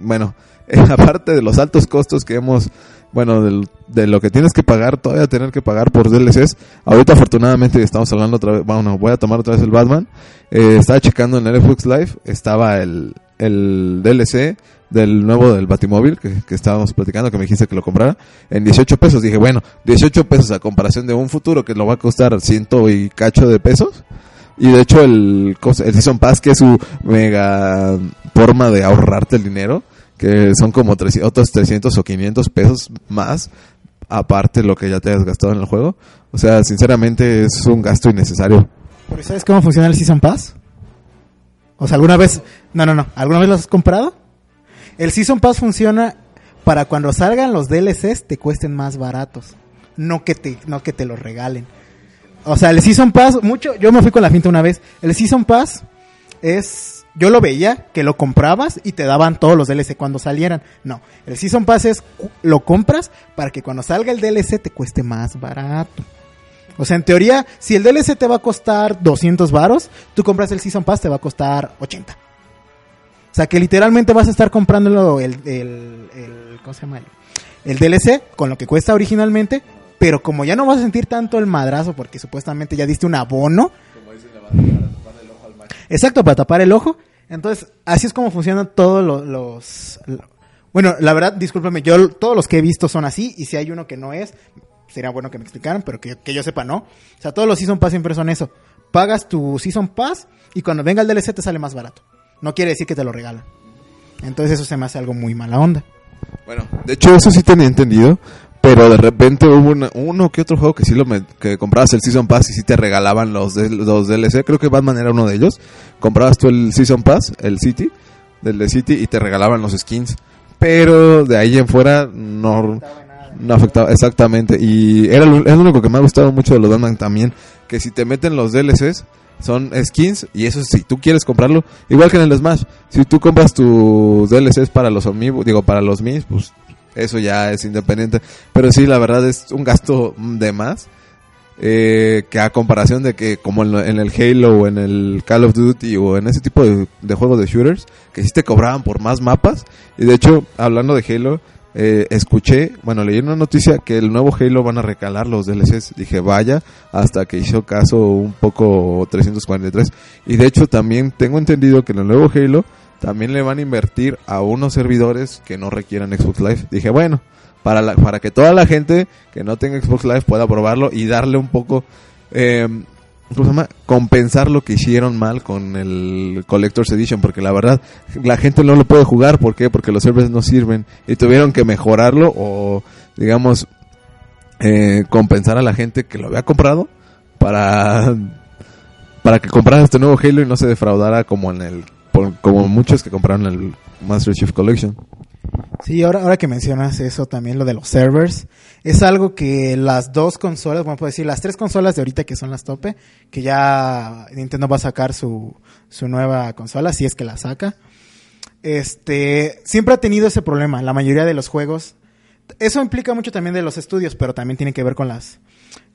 bueno, (laughs) aparte de los altos costos que hemos, bueno, de lo que tienes que pagar, todavía tener que pagar por DLCs. Ahorita afortunadamente estamos hablando otra vez, bueno, voy a tomar otra vez el Batman. Eh, estaba checando en Netflix Live, estaba el, el DLC del nuevo del Batimóvil que, que, estábamos platicando, que me dijiste que lo comprara, en 18 pesos. Dije, bueno, 18 pesos a comparación de un futuro que lo va a costar ciento y cacho de pesos. Y de hecho el, el Season Pass, que es su mega forma de ahorrarte el dinero, que son como 300, otros 300 o 500 pesos más, aparte lo que ya te has gastado en el juego. O sea, sinceramente es un gasto innecesario. ¿Pero sabes cómo funciona el Season Pass? O sea, ¿alguna vez... No, no, no. ¿Alguna vez lo has comprado? El Season Pass funciona para cuando salgan los DLCs te cuesten más baratos. No que te, no que te los regalen. O sea, el Season Pass, mucho... Yo me fui con la finta una vez. El Season Pass es yo lo veía que lo comprabas y te daban todos los DLC cuando salieran. No, el Season Pass es lo compras para que cuando salga el DLC te cueste más barato. O sea, en teoría, si el DLC te va a costar 200 varos, tú compras el Season Pass te va a costar 80. O sea, que literalmente vas a estar comprándolo el, el, el ¿cómo se llama? El, DLC con lo que cuesta originalmente, pero como ya no vas a sentir tanto el madrazo porque supuestamente ya diste un abono. Como Exacto, para tapar el ojo. Entonces, así es como funcionan todos los, los, Bueno, la verdad, discúlpeme, yo todos los que he visto son así, y si hay uno que no es, sería bueno que me explicaran, pero que, que yo sepa no. O sea, todos los Season Pass siempre son eso. Pagas tu Season Pass y cuando venga el DLC te sale más barato. No quiere decir que te lo regalan. Entonces eso se me hace algo muy mala onda. Bueno, de hecho eso sí tenía entendido, pero de repente hubo una, uno que otro juego que sí lo me, que comprabas el Season Pass y sí te regalaban los, los DLC. Creo que Batman era uno de ellos. Comprabas tú el Season Pass, el City, del de City, y te regalaban los skins. Pero de ahí en fuera no, no afectaba exactamente. Y era lo, es lo único que me ha gustado mucho de los Batman también. Que si te meten los DLCs, son skins y eso si tú quieres comprarlo, igual que en el Smash, si tú compras tus DLCs para los amigos, digo para los Mis, pues eso ya es independiente. Pero sí, la verdad es un gasto de más. Eh, que a comparación de que como en, el Halo o en el Call of Duty o en ese tipo de, de, juegos de shooters, que sí te cobraban por más mapas. Y de hecho, hablando de Halo, eh, escuché, bueno, leí una noticia que el nuevo Halo van a recalar los DLCs. Dije, vaya, hasta que hizo caso un poco 343. Y de hecho también tengo entendido que en el nuevo Halo también le van a invertir a unos servidores que no requieran Xbox Live. Dije, bueno, para, la- para que toda la gente que no tenga Xbox Live pueda probarlo y darle un poco, eh, ¿cómo se llama? Compensar lo que hicieron mal con el Collector's Edition, porque la verdad, la gente no lo puede jugar. ¿Por qué? Porque los servers no sirven y tuvieron que mejorarlo o, digamos, eh, compensar a la gente que lo había comprado para para que comprara este nuevo Halo y no se defraudara como en el por- como muchos que compraron el Master Chief Collection. Sí, ahora, ahora que mencionas eso también, lo de los servers, es algo que las dos consolas, vamos a decir, las tres consolas de ahorita que son las tope, que ya Nintendo va a sacar su, su nueva consola, si es que la saca, este, siempre ha tenido ese problema, la mayoría de los juegos, eso implica mucho también de los estudios, pero también tiene que ver con las,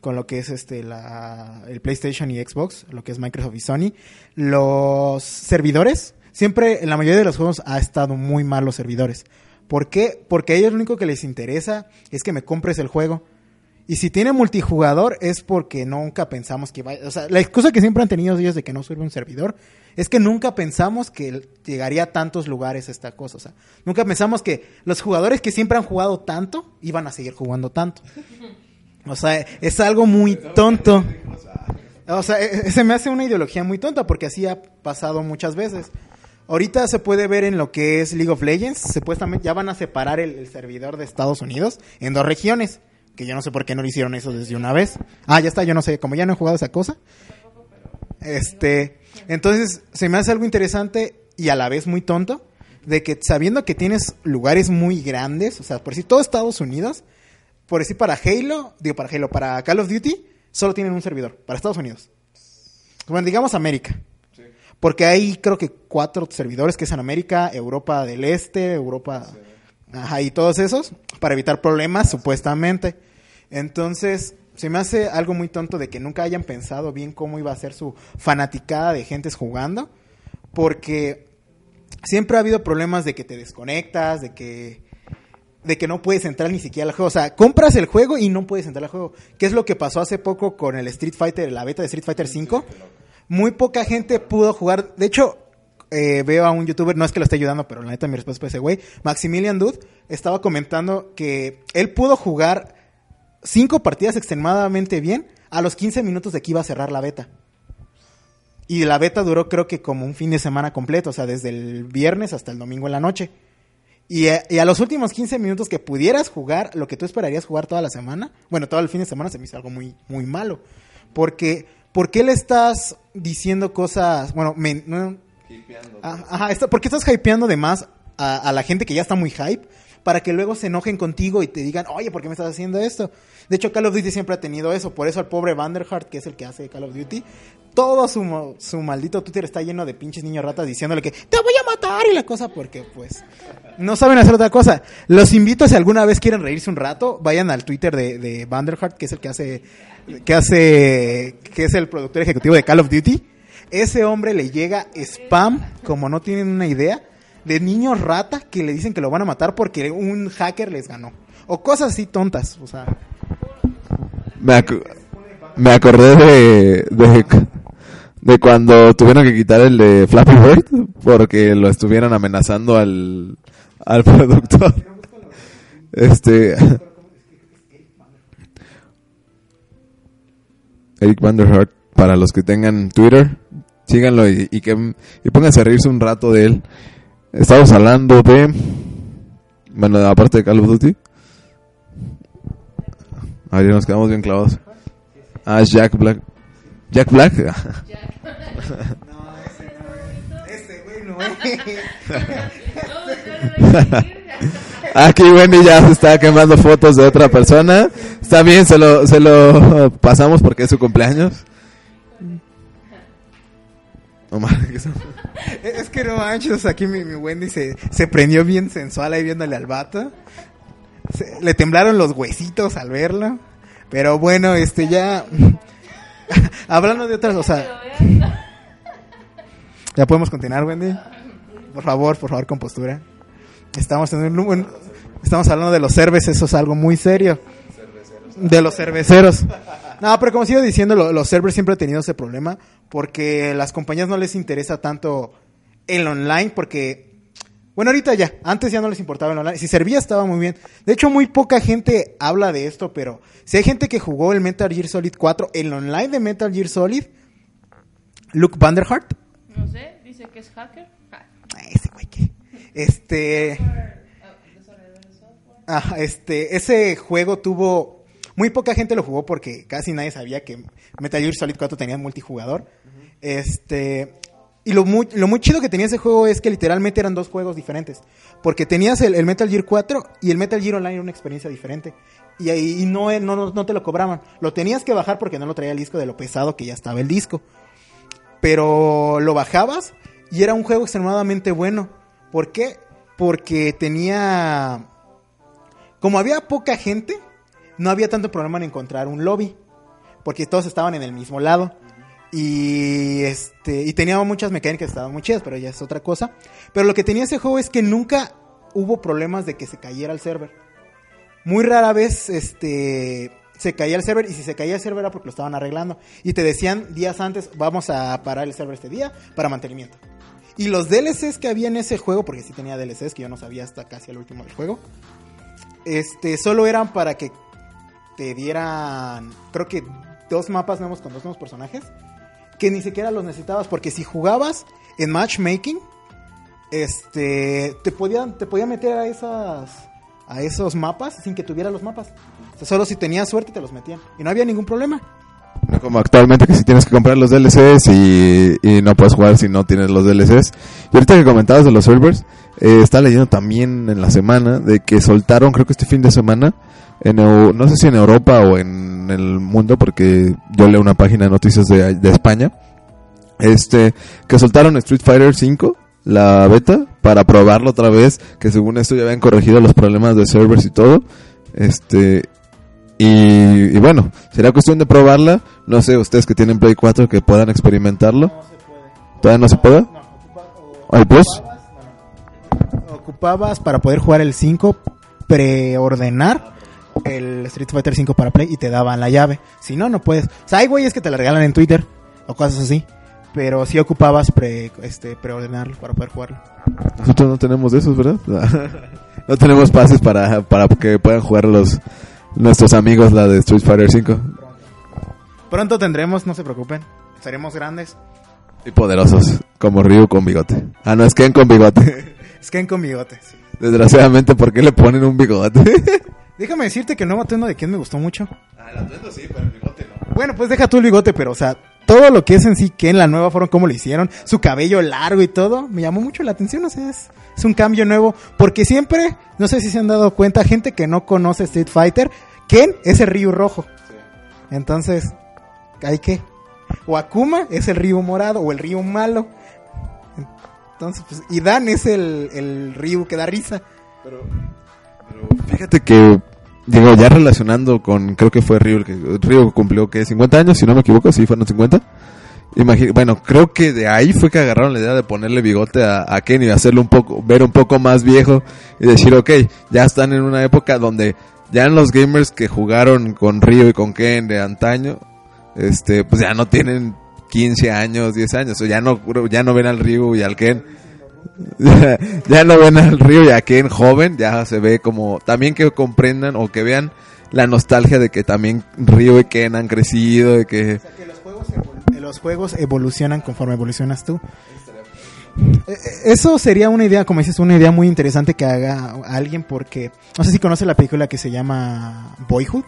con lo que es este la, el PlayStation y Xbox, lo que es Microsoft y Sony, los servidores, siempre en la mayoría de los juegos ha estado muy mal los servidores. ¿Por qué? Porque a ellos lo único que les interesa es que me compres el juego. Y si tiene multijugador es porque nunca pensamos que vaya... O sea, la excusa que siempre han tenido ellos de que no sirve un servidor es que nunca pensamos que llegaría a tantos lugares esta cosa. O sea, nunca pensamos que los jugadores que siempre han jugado tanto iban a seguir jugando tanto. (laughs) O sea, es algo muy tonto. O sea, e- e- se me hace una ideología muy tonta porque así ha pasado muchas veces. Ahorita se puede ver en lo que es League of Legends, supuestamente ya van a separar el, el servidor de Estados Unidos en dos regiones, que yo no sé por qué no lo hicieron eso desde una vez. Ah, ya está, yo no sé, como ya no he jugado esa cosa. Este, entonces se me hace algo interesante y a la vez muy tonto de que sabiendo que tienes lugares muy grandes, o sea, por si todo Estados Unidos, por decir para Halo, digo para Halo, para Call of Duty, solo tienen un servidor, para Estados Unidos. Bueno, digamos América. Porque hay creo que cuatro servidores que es en América, Europa del Este, Europa... Ajá, y todos esos, para evitar problemas, supuestamente. Entonces, se me hace algo muy tonto de que nunca hayan pensado bien cómo iba a ser su fanaticada de gentes jugando. Porque siempre ha habido problemas de que te desconectas, de que de que no puedes entrar ni siquiera al juego. O sea, compras el juego y no puedes entrar al juego. ¿Qué es lo que pasó hace poco con el Street Fighter, la beta de Street Fighter 5? Muy poca gente pudo jugar. De hecho, eh, veo a un youtuber, no es que lo esté ayudando, pero la neta mi respuesta es ese güey. Maximilian Dude estaba comentando que él pudo jugar cinco partidas extremadamente bien a los 15 minutos de que iba a cerrar la beta. Y la beta duró creo que como un fin de semana completo, o sea, desde el viernes hasta el domingo en la noche. Y a, y a los últimos 15 minutos que pudieras jugar lo que tú esperarías jugar toda la semana, bueno, todo el fin de semana se me hizo algo muy, muy malo. Porque, ¿por qué le estás diciendo cosas, bueno, me- no- Ah, Ajá, está- ¿por qué estás hypeando de más a, a la gente que ya está muy hype? Para que luego se enojen contigo y te digan, oye, ¿por qué me estás haciendo esto? De hecho, Call of Duty siempre ha tenido eso. Por eso al pobre Vanderhart, que es el que hace Call of Duty, todo su, su maldito Twitter está lleno de pinches niños ratas diciéndole que te voy a matar y la cosa, porque pues no saben hacer otra cosa. Los invito si alguna vez quieren reírse un rato, vayan al Twitter de, de Vanderhart, que es el que hace, que hace, que es el productor ejecutivo de Call of Duty. Ese hombre le llega spam, como no tienen una idea, de niños rata que le dicen que lo van a matar porque un hacker les ganó. O cosas así tontas, o sea. Me, me acordé de, de cuando tuvieron que quitar el de Flappy Bird porque lo estuvieron amenazando al, al (laughs) productor. Este. Eric Vanderhart, para los que tengan Twitter, síganlo y, y que y pónganse a reírse un rato de él. Estamos hablando de. Bueno, aparte de Call of Duty. Ahí nos quedamos bien clavados. Ah, es Jack Black. Jack Black. Este güey no Aquí (laughs) Wendy ya se está quemando fotos de otra persona. Está bien, se lo, se lo pasamos porque es su cumpleaños. Omar, ¿qué son? (laughs) Es que no manches, aquí mi, mi Wendy se, se prendió bien sensual ahí viéndole al vato. Se- le temblaron los huesitos al verlo. Pero bueno, este ya. (laughs) Hablando de otras, o sea. Ya podemos continuar, Wendy. Por favor, por favor, con postura. Estamos, en un- estamos hablando de los cerves, eso es algo muy serio. De los cerveceros. No, pero como sigo diciendo, lo- los servers siempre han tenido ese problema porque las compañías no les interesa tanto el online porque, bueno, ahorita ya, antes ya no les importaba el online. Si servía estaba muy bien. De hecho, muy poca gente habla de esto, pero si hay gente que jugó el Metal Gear Solid 4, el online de Metal Gear Solid, Luke Vanderhart, No sé, dice que es hacker. Ah, Ay, ese güey que. Este. Ajá, este. Ese juego tuvo. Muy poca gente lo jugó porque casi nadie sabía que Metal Gear Solid 4 tenía multijugador. Este. Y lo muy, lo muy chido que tenía ese juego es que literalmente eran dos juegos diferentes. Porque tenías el, Metal Gear 4 y el Metal Gear Online era una experiencia diferente. Y y no, no, no, no te lo cobraban. Lo tenías que bajar porque no lo traía el disco de lo pesado que ya estaba el disco pero lo bajabas y era un juego extremadamente bueno. ¿Por qué? Porque tenía... Como había poca gente, no había tanto problema en encontrar un lobby, porque todos estaban en el mismo lado. Y este y tenía muchas mecánicas que estaban muy chidas, pero ya es otra cosa. Pero lo que tenía ese juego es que nunca hubo problemas de que se cayera el server. Muy rara vez este se caía el server y si se caía el server era porque lo estaban arreglando y te decían días antes vamos a parar el server este día para mantenimiento. Y los DLCs que había en ese juego, porque sí tenía DLCs que yo no sabía hasta casi el último del juego, este solo eran para que te dieran creo que dos mapas nuevos con dos nuevos personajes que ni siquiera los necesitabas porque si jugabas en matchmaking este te podían te meter a esas a esos mapas sin que tuviera los mapas. Solo si tenías suerte te los metían y no había ningún problema. Como actualmente que si tienes que comprar los DLCs y, y no puedes jugar si no tienes los DLCs. Y ahorita que comentabas de los servers, eh, estaba leyendo también en la semana de que soltaron, creo que este fin de semana, en, no sé si en Europa o en el mundo, porque yo leo una página de noticias de, de España, este, que soltaron Street Fighter 5, la beta, para probarlo otra vez, que según esto ya habían corregido los problemas de servers y todo. Este, y, y bueno, será cuestión de probarla. No sé, ustedes que tienen Play 4 que puedan experimentarlo. ¿Todavía no se puede? ¿Hay plus? Ocupabas para poder jugar el 5 preordenar el Street Fighter 5 para Play y te daban la llave. Si no, no puedes. O sea, hay güeyes que te la regalan en Twitter o cosas así. Pero sí ocupabas pre, este, preordenarlo para poder jugarlo. Nosotros no tenemos de esos, ¿verdad? (laughs) no tenemos pases para, para que puedan jugar los nuestros amigos la de Street Fighter 5. Pronto tendremos, no se preocupen. Seremos grandes. Y poderosos, como Ryu con bigote. Ah, no, es Ken con bigote. (laughs) Es que en con bigote. sí. Desgraciadamente, ¿por qué le ponen un bigote? (laughs) Déjame decirte que el nuevo atuendo de quién me gustó mucho. Ah, el atuendo sí, pero el bigote no. Bueno, pues deja tú el bigote, pero o sea, todo lo que es en sí que en la nueva forma como lo hicieron, su cabello largo y todo, me llamó mucho la atención, o sea, es, es un cambio nuevo, porque siempre, no sé si se han dado cuenta, gente que no conoce Street Fighter, Ken es el Ryu rojo. Entonces, ¿hay qué? O Akuma es el Ryu morado o el Ryu malo. Entonces, pues, y Dan es el, el Ryu que da risa. Pero fíjate que, digo, ya relacionando con, creo que fue el que Ryu cumplió que 50 años, si no me equivoco, sí fueron 50. Imagi- bueno, creo que de ahí fue que agarraron la idea de ponerle bigote a, a Ken y hacerlo un poco, ver un poco más viejo y decir, ok, ya están en una época donde ya los gamers que jugaron con Ryu y con Ken de antaño, este, pues ya no tienen 15 años, 10 años, o ya no, ya no ven al Ryu y al Ken. (laughs) ya no ven al Ryu y a Ken joven, ya se ve como, también que comprendan o que vean la nostalgia de que también Ryu y Ken han crecido, de que... O sea, que los juegos, evol- los juegos evolucionan conforme evolucionas tú. Eh, eh, Eso sería una idea, como dices, una idea muy interesante que haga alguien porque no sé si conoce la película que se llama Boyhood,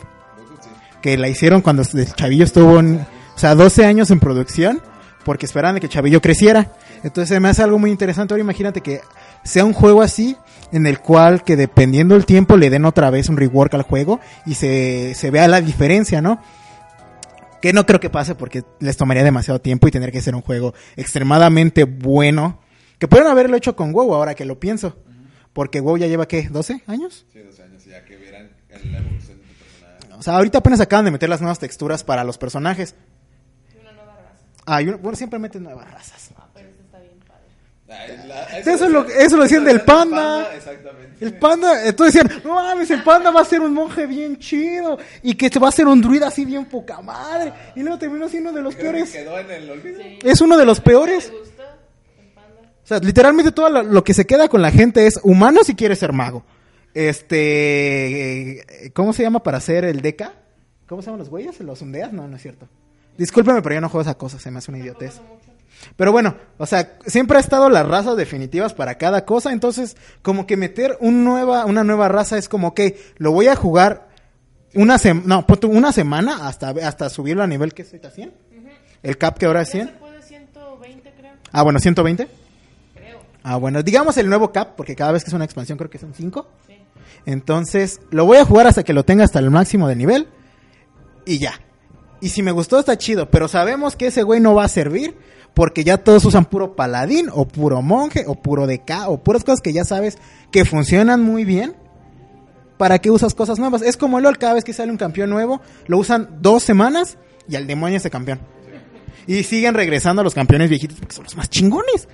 que la hicieron cuando el Chavillo estuvo, en, o sea, 12 años en producción porque esperaban de que Chavillo creciera. Entonces se me hace algo muy interesante. Ahora imagínate que sea un juego así en el cual que dependiendo del tiempo le den otra vez un rework al juego y se, se vea la diferencia, ¿no? Que no creo que pase porque les tomaría demasiado tiempo y tener que ser un juego extremadamente bueno. Que pudieron haberlo hecho con WoW ahora que lo pienso. Porque WoW ya lleva, ¿qué? ¿12 años? Sí, 12 años, ya que verán la evolución de tu personaje. O sea, ahorita apenas acaban de meter las nuevas texturas para los personajes. Ah, bueno, siempre meten nuevas razas. Eso, es lo, eso lo decían del panda. Exactamente. El panda, entonces decían, no mames, el panda va a ser un monje bien chido y que se va a ser un druida así bien poca madre. Y luego terminó siendo uno de los peores. Quedó en el olvido. Es uno de los peores. O sea, literalmente todo lo, lo que se queda con la gente es humano si quiere ser mago. Este, eh, ¿cómo se llama para hacer el deca? ¿Cómo se llaman los güeyes? ¿Los undeas? No, no es cierto. Discúlpeme, pero yo no juego esa cosa, se me hace una idiotez. Pero bueno, o sea, siempre ha estado las razas definitivas para cada cosa, entonces como que meter un nueva, una nueva raza es como que lo voy a jugar una semana, no, una semana hasta, hasta subirlo a nivel que es ahorita 100. El cap que ahora es 100. puede 120, creo. Ah, bueno, 120. Creo. Ah, bueno, digamos el nuevo cap, porque cada vez que es una expansión creo que son 5. Entonces, lo voy a jugar hasta que lo tenga hasta el máximo de nivel. Y ya. Y si me gustó, está chido. Pero sabemos que ese güey no va a servir. Porque ya todos usan puro paladín, o puro monje, o puro DK, o puras cosas que ya sabes que funcionan muy bien. ¿Para qué usas cosas nuevas? Es como el LOL, cada vez que sale un campeón nuevo, lo usan dos semanas y al demonio ese campeón. Y siguen regresando a los campeones viejitos porque son los más chingones.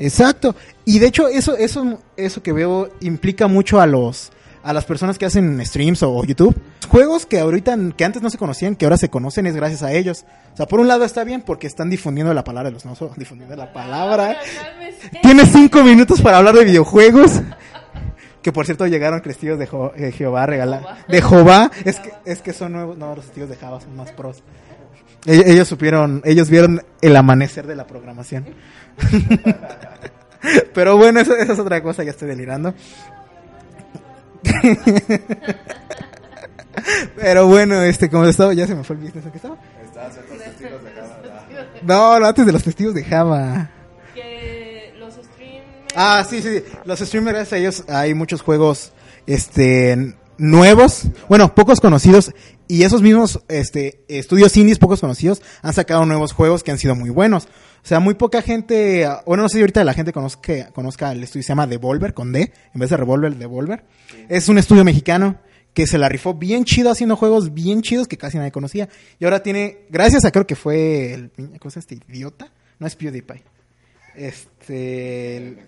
Exacto. Y de hecho, eso, eso, eso que veo implica mucho a los a las personas que hacen streams o YouTube. Juegos que ahorita, que antes no se conocían, que ahora se conocen es gracias a ellos. O sea, por un lado está bien porque están difundiendo la palabra de los no difundiendo la palabra. Tienes cinco minutos para hablar de videojuegos. (laughs) Que por cierto llegaron testigos de, Jo- de Jehová regalar. De Jehová. Es que, es que son nuevos. No, los testigos de Jehová son más pros. E- Ellos supieron, ellos vieron el amanecer de la programación. (laughs) Pero bueno, eso, eso es otra cosa, ya estoy delirando. (laughs) Pero bueno, este, como estaba, ya se me fue el business en que estaba. No, no, antes de los testigos de Java. Que los streamers... Ah, sí, sí, los streamers, gracias a ellos, hay muchos juegos, este, nuevos, bueno, pocos conocidos, y esos mismos, este, estudios indies pocos conocidos han sacado nuevos juegos que han sido muy buenos. O sea, muy poca gente, ah, bueno, no sé si ahorita la gente conozca, conozca el estudio, se llama Devolver, con D, en vez de Revolver, Devolver. Es un estudio mexicano que se la rifó bien chido haciendo juegos bien chidos que casi nadie conocía. Y ahora tiene, gracias a creo que fue el, ¿cómo este idiota? No es PewDiePie. Este, el-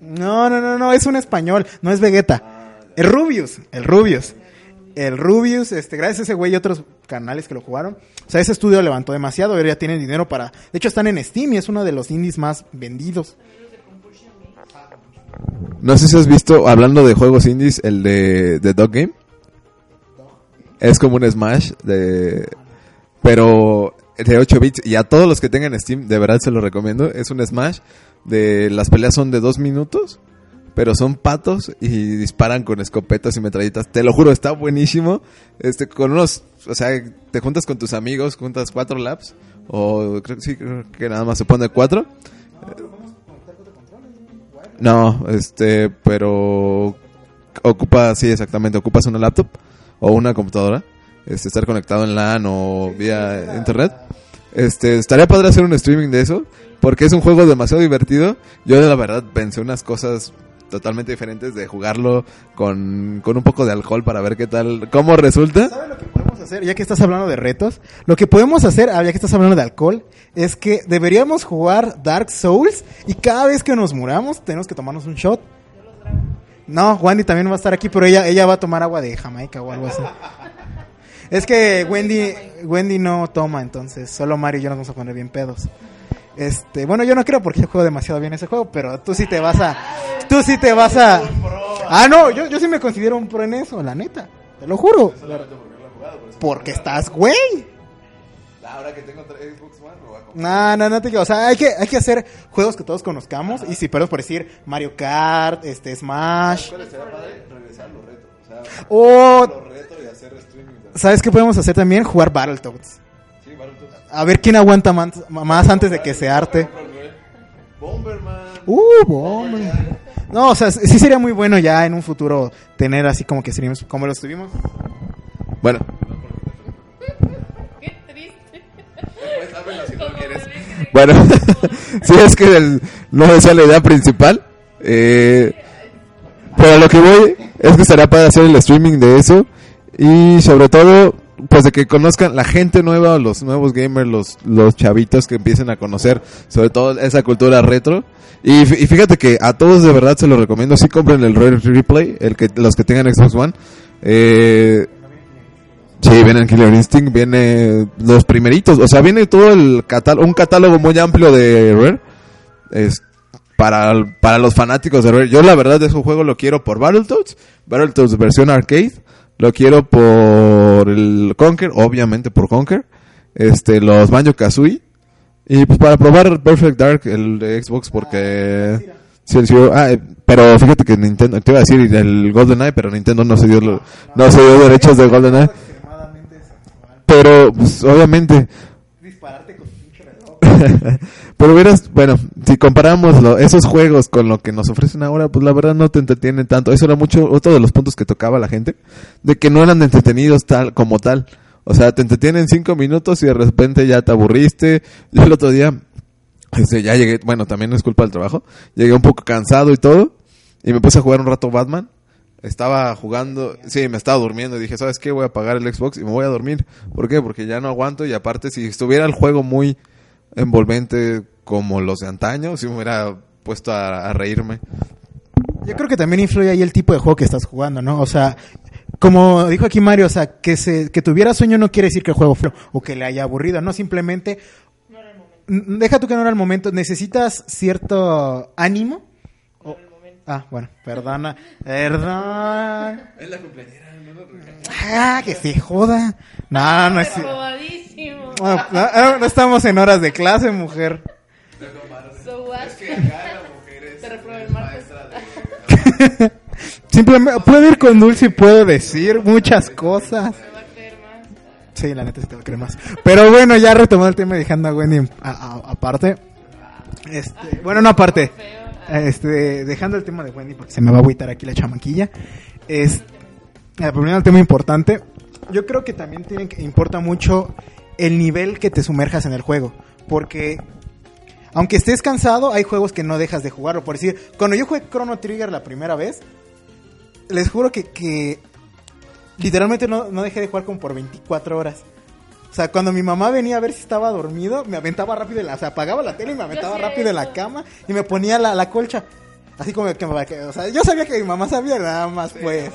no, no, no, no, es un español, no es Vegeta. El Rubius, el Rubius. El Rubius, este, gracias a ese güey y otros canales que lo jugaron. O sea, ese estudio levantó demasiado, ahora ya tienen dinero para... De hecho, están en Steam y es uno de los indies más vendidos. No sé si has visto, hablando de juegos indies, el de, de Dog Game. Es como un Smash de... Pero de 8 bits. Y a todos los que tengan Steam, de verdad se lo recomiendo. Es un Smash. De, las peleas son de 2 minutos. Pero son patos y disparan con escopetas y metralletas. Te lo juro, está buenísimo. Este, con unos, o sea, te juntas con tus amigos, juntas cuatro laps. O creo que sí, creo que nada más se pone cuatro. No, este, pero ocupa, sí, exactamente, ocupas una laptop o una computadora, este, estar conectado en LAN o vía internet. Este, estaría padre hacer un streaming de eso, porque es un juego demasiado divertido. Yo de la verdad pensé unas cosas totalmente diferentes de jugarlo con, con un poco de alcohol para ver qué tal, cómo resulta. ¿Sabes lo que podemos hacer? Ya que estás hablando de retos, lo que podemos hacer, ah, ya que estás hablando de alcohol, es que deberíamos jugar Dark Souls y cada vez que nos muramos tenemos que tomarnos un shot. No, Wendy también va a estar aquí, pero ella, ella va a tomar agua de Jamaica o algo así. Es que Wendy, Wendy no toma, entonces solo Mario y yo nos vamos a poner bien pedos. Este, bueno, yo no creo porque yo juego demasiado bien ese juego, pero tú sí te vas a, tú sí te vas a. Ah, no, yo, yo sí me considero un pro en eso, la neta, te lo juro. Porque estás güey. Ahora que tengo Xbox One, lo voy a No, no, no te. O sea, hay que, hay que hacer juegos que todos conozcamos. Y si perdemos por decir Mario Kart, este, Smash. Sería padre regresar los retos. O sea, O, los retos y hacer streaming. ¿sabes qué podemos hacer también? Jugar Battletoads. A ver quién aguanta más, más antes de que se arte. Bomberman. Uh, bomba. No, o sea, sí sería muy bueno ya en un futuro tener así como que streams como los tuvimos. Bueno, Qué triste. Como bueno, (laughs) sí es que el- no esa es la idea principal. Eh, pero a lo que voy es que estaría para hacer el streaming de eso. Y sobre todo, pues de que conozcan la gente nueva, los nuevos gamers, los, los chavitos que empiecen a conocer sobre todo esa cultura retro. Y, fíjate que a todos de verdad se los recomiendo, si compren el Rare Replay, el que, los que tengan Xbox One. Eh, Sí, viene el Killer Instinct, viene los primeritos, o sea, viene todo el catálogo, un catálogo muy amplio de Rare. Es para, para los fanáticos de Rare. Yo la verdad de ese juego lo quiero por Battletoads, Battletoads versión arcade, lo quiero por el Conker, obviamente por Conker, este, los Banjo Kazooie, y pues para probar Perfect Dark, el de Xbox, porque... Sí, el Zero- ah, eh, pero fíjate que Nintendo, te iba a decir el GoldenEye, pero Nintendo no se dio, no se dio derechos de GoldenEye. Pero, pues, obviamente. (laughs) Pero verás, bueno, si comparamos esos juegos con lo que nos ofrecen ahora, pues la verdad no te entretienen tanto. Eso era mucho, otro de los puntos que tocaba la gente, de que no eran entretenidos tal, como tal. O sea, te entretienen cinco minutos y de repente ya te aburriste. Yo el otro día, este, ya llegué, bueno, también es culpa del trabajo, llegué un poco cansado y todo, y me puse a jugar un rato Batman. Estaba jugando, sí, me estaba durmiendo y dije, ¿sabes qué? Voy a apagar el Xbox y me voy a dormir. ¿Por qué? Porque ya no aguanto y aparte si estuviera el juego muy envolvente como los de antaño, si me hubiera puesto a, a reírme. Yo creo que también influye ahí el tipo de juego que estás jugando, ¿no? O sea, como dijo aquí Mario, o sea, que se que tuviera sueño no quiere decir que el juego fue o que le haya aburrido, no simplemente deja tú que no era el momento, necesitas cierto ánimo. Ah, bueno, perdona, perdón. Es la cumpleañera, Ah, que se joda. No, no es no, no, no estamos en horas de clase, mujer. So what? Te reprobé el martes. (laughs) Simplemente puedo ir con Dulce y puedo decir muchas cosas. Sí, la neta sí te va a creer más. Pero bueno, ya retomando el tema y dejando a Wendy aparte. Este, bueno, no aparte. Este, dejando el tema de Wendy porque se me va a agüitar aquí la chamaquilla. Es, eh, volviendo al tema importante, yo creo que también tiene que, importa mucho el nivel que te sumerjas en el juego. Porque aunque estés cansado, hay juegos que no dejas de jugarlo. Por decir, cuando yo jugué Chrono Trigger la primera vez, les juro que, que literalmente no, no dejé de jugar como por 24 horas. O sea, cuando mi mamá venía a ver si estaba dormido, me aventaba rápido en la... O sea, apagaba la tele y me aventaba rápido en la cama y me ponía la, la colcha. Así como que, me- que- O sea, yo sabía que mi mamá sabía nada más, pues.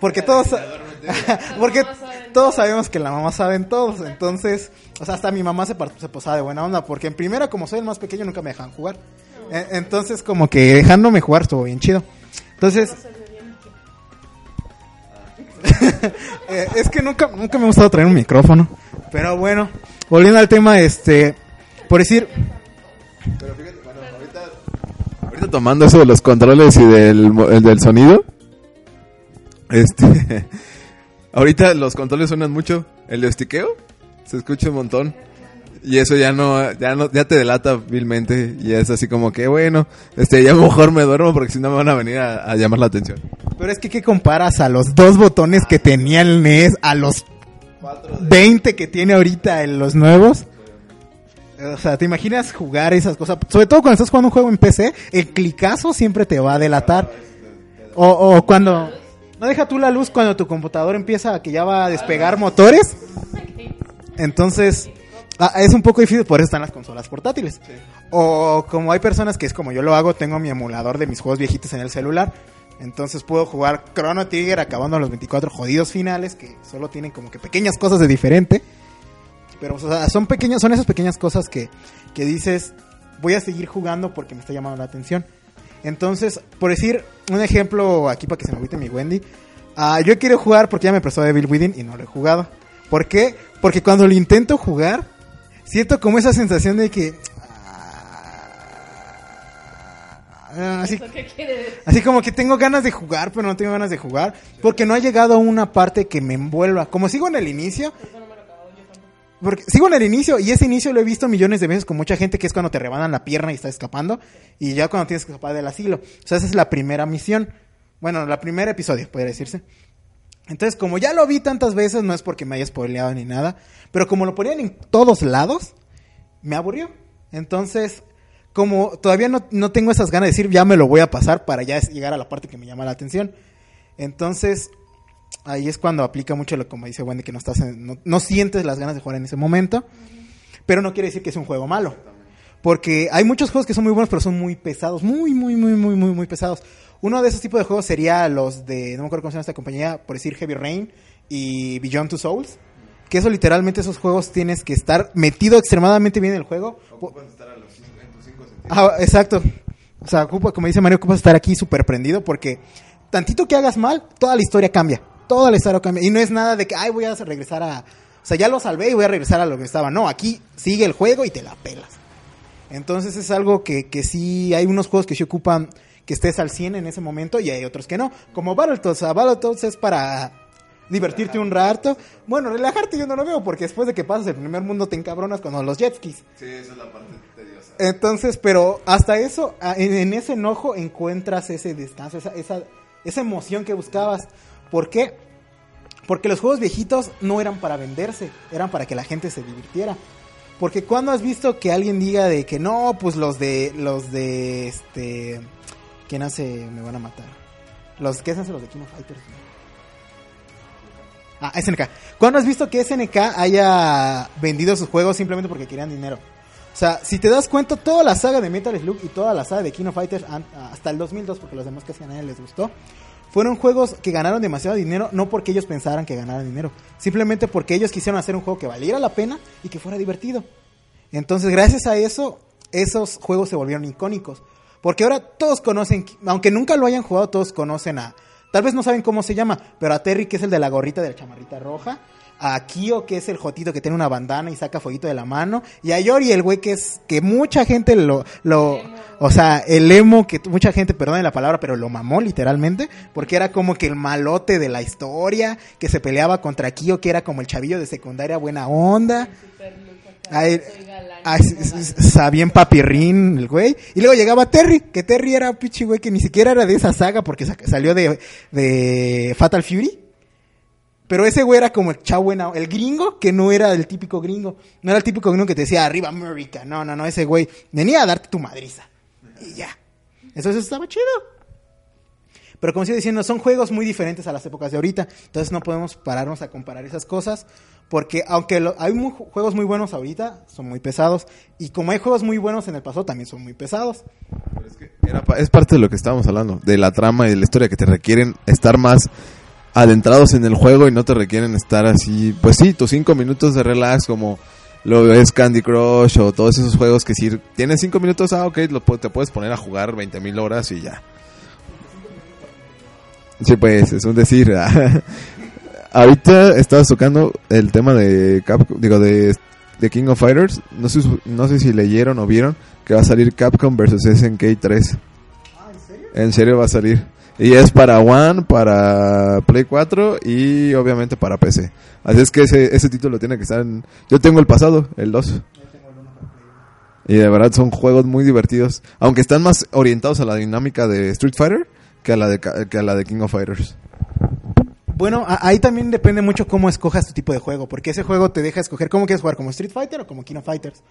Porque todos... (laughs) porque todos sabemos que la mamá saben todos. Entonces, o sea, hasta mi mamá se, se posaba de buena onda. Porque en primera, como soy el más pequeño, nunca me dejan jugar. E- Entonces, como que dejándome jugar estuvo bien chido. Entonces... (laughs) Eh, es que nunca, nunca me ha gustado traer un micrófono. Pero bueno, volviendo al tema, este, por decir, Pero fíjate, bueno, ahorita, ahorita tomando eso de los controles y del, mo- el del sonido, este, (laughs) ahorita los controles suenan mucho, el de stickeo se escucha un montón. Y eso ya no, ya no, ya te delata vilmente. Y es así como que, bueno, este, ya mejor me duermo porque si no me van a venir a, a llamar la atención. pero es que ¿qué comparas a los dos botones que tenía el NES a los 20 que tiene ahorita en los nuevos? O sea, ¿te imaginas jugar esas cosas? Sobre todo cuando estás jugando un juego en PC, el clicazo siempre te va a delatar. O, o cuando... No deja tú la luz cuando tu computador empieza a que ya va a despegar motores. Entonces, ah, es un poco difícil, por eso están las consolas portátiles. O como hay personas que es como yo lo hago, tengo mi emulador de mis juegos viejitos en el celular. Entonces puedo jugar Chrono Trigger acabando los 24 jodidos finales que solo tienen como que pequeñas cosas de diferente. Pero o sea, son pequeñas, son esas pequeñas cosas que, que dices, voy a seguir jugando porque me está llamando la atención. Entonces, por decir un ejemplo aquí para que se me agüite mi Wendy, ah, yo quiero jugar porque ya me prestó Devil Within y no lo he jugado. ¿Por qué? Porque cuando lo intento jugar, siento como esa sensación de que... ah, así, ¿Eso qué quiere decir? Así como que tengo ganas de jugar, pero no tengo ganas de jugar. Porque no ha llegado a una parte que me envuelva. Como sigo en el inicio. Porque sigo en el inicio y ese inicio lo he visto millones de veces con mucha gente que es cuando te rebanan la pierna y estás escapando. Y ya cuando tienes que escapar del asilo. O sea, esa es la primera misión. Bueno, la primer episodio, podría decirse. Entonces, como ya lo vi tantas veces, no es porque me haya spoileado ni nada. Pero como lo ponían en todos lados, me aburrió. Entonces, como todavía no, no tengo esas ganas de decir, ya me lo voy a pasar para ya llegar a la parte que me llama la atención. Entonces, ahí es cuando aplica mucho lo como dice Wendy, que no, estás en- no, no sientes las ganas de jugar en ese momento, pero no quiere decir que es un juego malo. Porque hay muchos juegos que son muy buenos, pero son muy pesados, muy, muy, muy, muy, muy, muy pesados. Uno de esos tipos de juegos sería los de, no me acuerdo cómo se llama esta compañía, por decir Heavy Rain y Beyond Two Souls. Que eso literalmente esos juegos tienes que estar metido extremadamente bien en el juego. Ah, exacto. O sea, ocupa, como dice Mario, ocupas estar aquí súper prendido porque tantito que hagas mal, toda la historia cambia. Toda la historia cambia. Y no es nada de que, ay, voy a regresar a... O sea, ya lo salvé y voy a regresar a lo que estaba. No, aquí sigue el juego y te la pelas. Entonces es algo que, que sí, hay unos juegos que sí ocupan que estés al 100 en ese momento y hay otros que no. Como Battletoads, sea, Battletoads es para divertirte un rato. Bueno, relajarte yo no lo veo porque después de que pasas el primer mundo te encabronas con los jet skis. Sí, esa es la parte tediosa. Entonces, pero hasta eso, a- en, en ese enojo encuentras ese descanso, esa, esa, esa emoción que buscabas. ¿Por qué? Porque los juegos viejitos no eran para venderse, eran para que la gente se divirtiera. Porque cuando has visto que alguien diga de que no, pues los de, los de, este, ¿quién hace? Me van a matar. Los que hacen los de King of Fighters. Ah, SNK. ¿Cuándo has visto que SNK haya vendido sus juegos simplemente porque querían dinero? O sea, si te das cuenta, toda la saga de Metal Slug y toda la saga de King of Fighters hasta el 2002, porque los demás casi a nadie les gustó, fueron juegos que ganaron demasiado dinero, no porque ellos pensaran que ganaran dinero, simplemente porque ellos quisieron hacer un juego que valiera la pena y que fuera divertido. Entonces, gracias a eso, esos juegos se volvieron icónicos. Porque ahora todos conocen, aunque nunca lo hayan jugado, todos conocen a... Tal vez no saben cómo se llama, pero a Terry, que es el de la gorrita de la chamarrita roja. A Kyo, que es el jotito que tiene una bandana y saca fueguito de la mano. Y a Yori, el güey que es... Que mucha gente lo... lo o sea, el emo, que mucha gente, perdone la palabra, pero lo mamó literalmente. Porque era como que el malote de la historia, que se peleaba contra Kyo, que era como el chavillo de secundaria buena onda. Ay, ay, s- s- s- bien papirrín el güey. Y luego llegaba Terry, que Terry era pichi güey que ni siquiera era de esa saga porque sa- salió de, de Fatal Fury. Pero ese güey era como el chavo el gringo que no era el típico gringo. No era el típico gringo que te decía arriba América. No, no, no, ese güey venía a darte tu madriza. Y ya. Entonces estaba chido. Pero como sigo diciendo, son juegos muy diferentes a las épocas de ahorita. Entonces no podemos pararnos a comparar esas cosas. Porque aunque hay juegos muy buenos ahorita, son muy pesados. Y como hay juegos muy buenos en el pasado, también son muy pesados. Pero es, que era es parte de lo que estábamos hablando, de la trama y de la historia que te requieren estar más adentrados en el juego y no te requieren estar así, pues sí, tus cinco minutos de relax como lo es Candy Crush o todos esos juegos que si tienes cinco minutos, ah, ok, lo, te puedes poner a jugar 20 mil horas y ya. Sí, pues, es un decir. (laughs) Ahorita estabas tocando el tema de Capcom, digo, de, de King of Fighters. No sé, no sé si leyeron o vieron que va a salir Capcom versus SNK 3. ¿en serio? va a salir. Y es para One, para Play 4 y obviamente para PC. Así es que ese, ese título tiene que estar en... Yo tengo el pasado, el 2. Y de verdad son juegos muy divertidos. Aunque están más orientados a la dinámica de Street Fighter que a la de, ca- que a la de King of Fighters. Bueno, ahí también depende mucho cómo escojas tu tipo de juego. Porque ese juego te deja escoger cómo quieres jugar, como Street Fighter o como King of Fighters.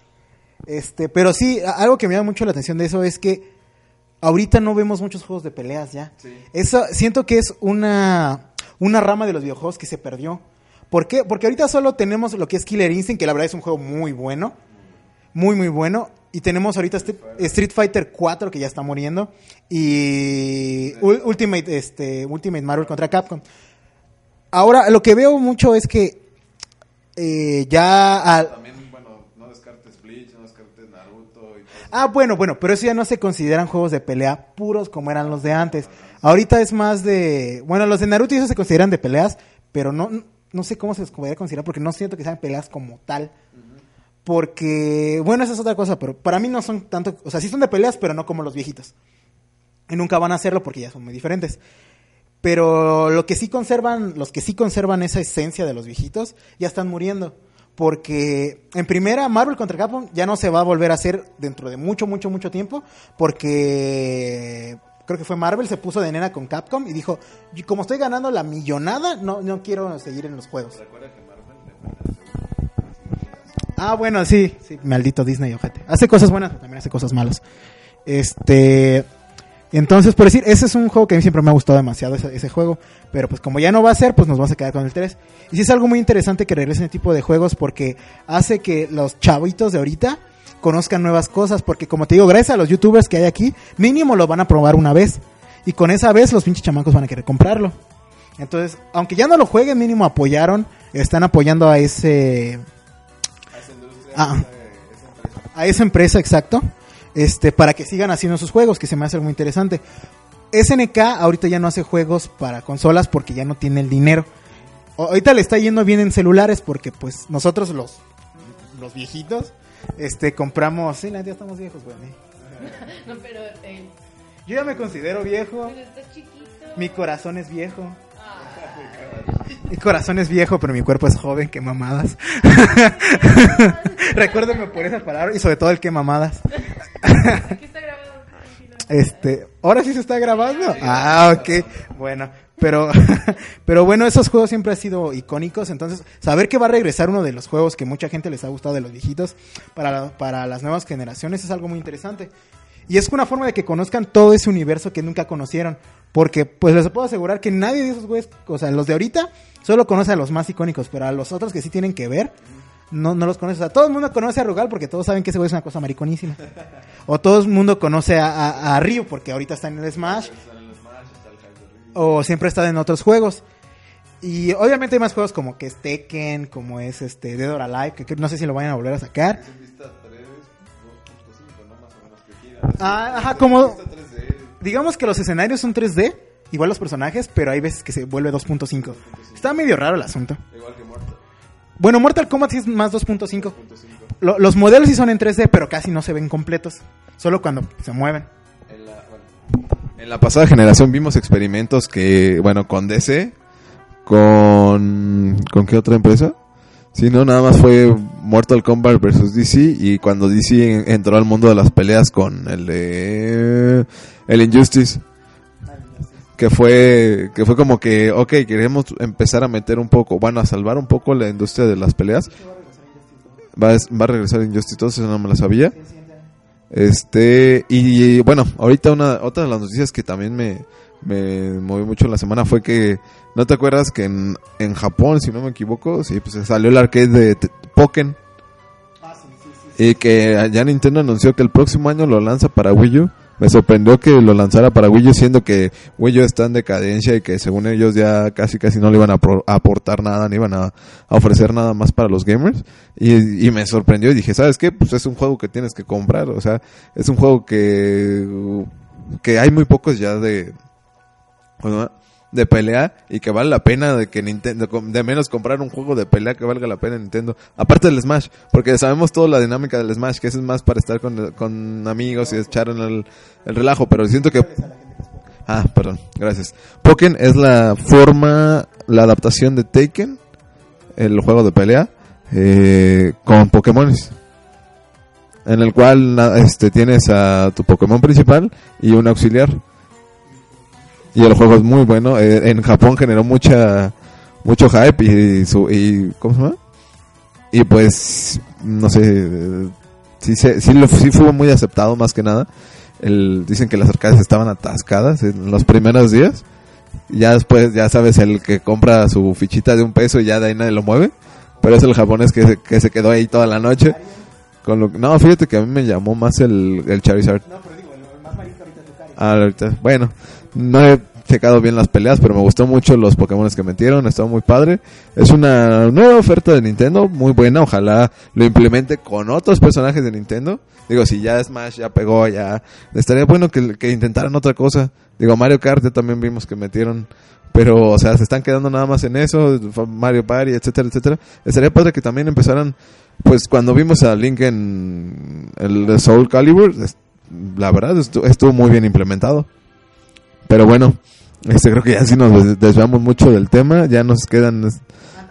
Este, pero sí, algo que me llama mucho la atención de eso es que ahorita no vemos muchos juegos de peleas ya. Eso siento que es una, una rama de los videojuegos que se perdió. ¿Por qué? Porque ahorita solo tenemos lo que es Killer Instinct, que la verdad es un juego muy bueno. Muy, muy bueno. Y tenemos ahorita este- Street Fighter 4, que ya está muriendo. Y Ul- Ultimate, este, Ultimate Marvel contra Capcom. Ahora, lo que veo mucho es que eh, ya... al- También, bueno, no descartes Bleach, no descartes Naruto y Ah, bueno, bueno, pero eso ya no se consideran juegos de pelea puros como eran los de antes. Ahorita es más de... Bueno, los de Naruto y eso se consideran de peleas, pero no, no sé cómo se les podría considerar porque no siento que sean peleas como tal. Porque, bueno, esa es otra cosa, pero para mí no son tanto... O sea, sí son de peleas, pero no como los viejitos. Y nunca van a hacerlo porque ya son muy diferentes. Pero lo que sí conservan, los que sí conservan esa esencia de los viejitos, ya están muriendo. Porque en primera, Marvel contra Capcom ya no se va a volver a hacer dentro de mucho, mucho, mucho tiempo. Porque creo que fue Marvel, se puso de nena con Capcom y dijo, "Y como estoy ganando la millonada, no, no quiero seguir en los juegos. Ah, bueno, sí, sí, maldito Disney, ojete. Hace cosas buenas, pero también hace cosas malas. Este, Entonces, por decir, ese es un juego que a mí siempre me ha gustado demasiado, ese, ese juego. Pero pues como ya no va a ser, pues nos vamos a quedar con el 3. Y sí es algo muy interesante que regresen ese tipo de juegos porque hace que los chavitos de ahorita conozcan nuevas cosas. Porque como te digo, gracias a los youtubers que hay aquí, mínimo lo van a probar una vez. Y con esa vez los pinches chamacos van a querer comprarlo. Entonces, aunque ya no lo jueguen, mínimo apoyaron, están apoyando a ese... A, a esa empresa, exacto. Este, para que sigan haciendo sus juegos, que se me hace muy interesante. SNK ahorita ya no hace juegos para consolas porque ya no tiene el dinero. Ahorita le está yendo bien en celulares porque pues nosotros los los viejitos este compramos, sí, ya estamos viejos, güey. (laughs) No, pero eh, Yo ya me considero viejo, pero chiquito. mi corazón es viejo. Mi corazón es viejo, pero mi cuerpo es joven, qué mamadas. (laughs) Recuérdenme por esa palabra y sobre todo el qué mamadas. Aquí está grabado. Este, ahora sí se está grabando. Ah, ok. Bueno, pero, (laughs) pero bueno, esos juegos siempre han sido icónicos. Entonces, saber que va a regresar uno de los juegos que mucha gente les ha gustado de los viejitos para, la- para las nuevas generaciones es algo muy interesante. Y es una forma de que conozcan todo ese universo que nunca conocieron. Porque, pues les puedo asegurar que nadie de esos güeyes, o sea, los de ahorita, solo conoce a los más icónicos, pero a los otros que sí tienen que ver, no, no los conoce. O sea, todo el mundo conoce a Rugal porque todos saben que ese güey es una cosa mariconísima. (laughs) O todo el mundo conoce a, a, a Ryu porque ahorita está en el Smash. O siempre está en otros juegos. Y obviamente hay más juegos como que es Tekken, como es este Dead or Alive, que, que no sé si lo vayan a volver a sacar. Ah, ajá, como digamos que los escenarios son 3D, igual los personajes, pero hay veces que se vuelve 2.5. Está medio raro el asunto. Bueno, Mortal Kombat sí es más 2.5. Lo- Los modelos sí son en 3D, pero casi no se ven completos. Solo cuando se mueven. En la pasada generación vimos experimentos que, bueno, con DC, con... ¿Con qué otra empresa? Sí, no, nada más fue Mortal Kombat versus DC y cuando DC en- entró al mundo de las peleas con el de... El Injustice. Que fue, que fue como que, ok, queremos empezar a meter un poco, bueno, a salvar un poco la industria de las peleas. Va, a- va a regresar Injustice 2, eso no me lo sabía. Este, y bueno, ahorita una, otra de las noticias que también me, me movió mucho en la semana fue que, ¿no te acuerdas que en, en Japón, si no me equivoco, sí, pues salió el arcade de T- Pokken? Y que ya Nintendo anunció que el próximo año lo lanza para Wii U. Me sorprendió que lo lanzara para Wii U siendo que Wii U está en decadencia y que según ellos ya casi casi no le iban a, aportar nada, ni iban a, a ofrecer nada más para los gamers. Y, y me sorprendió y dije, ¿sabes qué? Pues es un juego que tienes que comprar. O sea, es un juego que, que hay muy pocos ya de, ¿cómo se llama? De pelea y que vale la pena de que Nintendo, de menos comprar un juego de pelea que valga la pena Nintendo. Aparte del Smash, porque sabemos toda la dinámica del Smash, que es más para estar con, con amigos y echar en el, el relajo, pero siento que... Ah, perdón, gracias. Pokken es la forma, la adaptación de Taken, el juego de pelea, eh, con Pokémones. En el cual este, tienes a tu Pokémon principal y un auxiliar. Y el juego es muy bueno. eh, en Japón generó mucha mucho hype y, su y ¿cómo se llama? Y pues no sé, sí se- sí, lo, sí fue muy aceptado más que nada. El, dicen que las arcades estaban atascadas en los primeros días. Ya después, ya sabes, el que compra su fichita de un peso y ya de ahí nadie lo mueve. Pero es el japonés que se, que se quedó ahí toda la noche. Con lo, no, fíjate que a mí me llamó más el, el Charizard. No, pero digo, el más marito ahorita. Ah. Bueno, no he checado bien las peleas, pero me gustó mucho los Pokémon que metieron, estuvo muy padre. Es una nueva oferta de Nintendo, muy buena, ojalá lo implemente con otros personajes de Nintendo. Digo, si ya Smash ya pegó, ya estaría bueno que, que intentaran otra cosa. Digo, Mario Kart también vimos que metieron, pero o sea, se están quedando nada más en eso, Mario Party, etcétera, etcétera. Estaría padre que también empezaran, pues cuando vimos a Link en el Soul Calibur, la verdad estu- estuvo muy bien implementado. Pero bueno, este creo que ya sí nos des- desviamos mucho del tema, ya nos quedan es-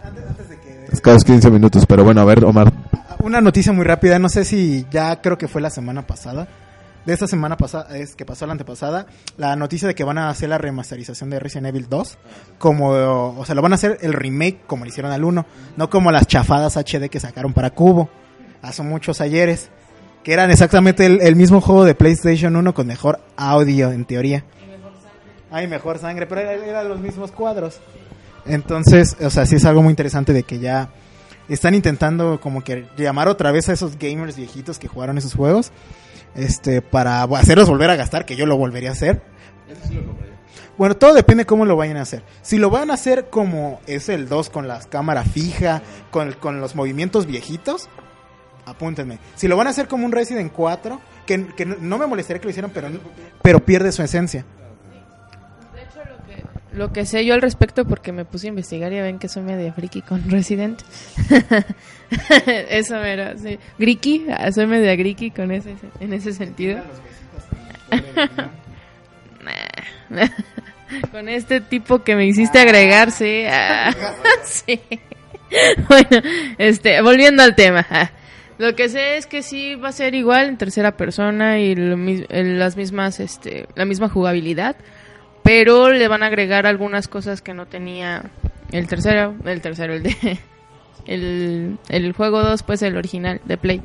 Antes, antes de que escasos 15 minutos, pero bueno, a ver, Omar. Una noticia muy rápida, no sé si ya creo que fue la semana pasada. De esta semana pasada, es que pasó la antepasada, la noticia de que van a hacer la remasterización de Resident Evil 2. Como, o sea, lo van a hacer el remake como lo hicieron al 1. No como las chafadas HD que sacaron para Cubo. Hace muchos ayeres. Que eran exactamente el, el mismo juego de PlayStation 1 con mejor audio en teoría. Hay mejor sangre, pero eran los mismos cuadros. Entonces, o sea, sí es algo muy interesante de que ya están intentando como que llamar otra vez a esos gamers viejitos que jugaron esos juegos, este, para hacerlos volver a gastar, que yo lo volvería a hacer. Bueno, todo depende cómo lo vayan a hacer. Si lo van a hacer como es el 2 con la cámara fija, con, con los movimientos viejitos, apúntenme. Si lo van a hacer como un Resident 4, que, que no- no me molestaría que lo hicieran, pero, pero pierde su esencia. De hecho, lo que, lo que sé yo al respecto, porque me puse a investigar, ya ven que soy media friki con Resident. (laughs) Eso era, sí. Griki, ah, soy media griki con ese, en ese sentido. (laughs) (laughs) Con este tipo que me hiciste agregar, sí. ah, sí. Bueno, este, volviendo al tema. Lo que sé es que sí va a ser igual en tercera persona y lo el- las mismas, este, la misma jugabilidad, pero le van a agregar algunas cosas que no tenía el tercero, el tercero, el de, (laughs) el, el juego 2, pues el original de Play.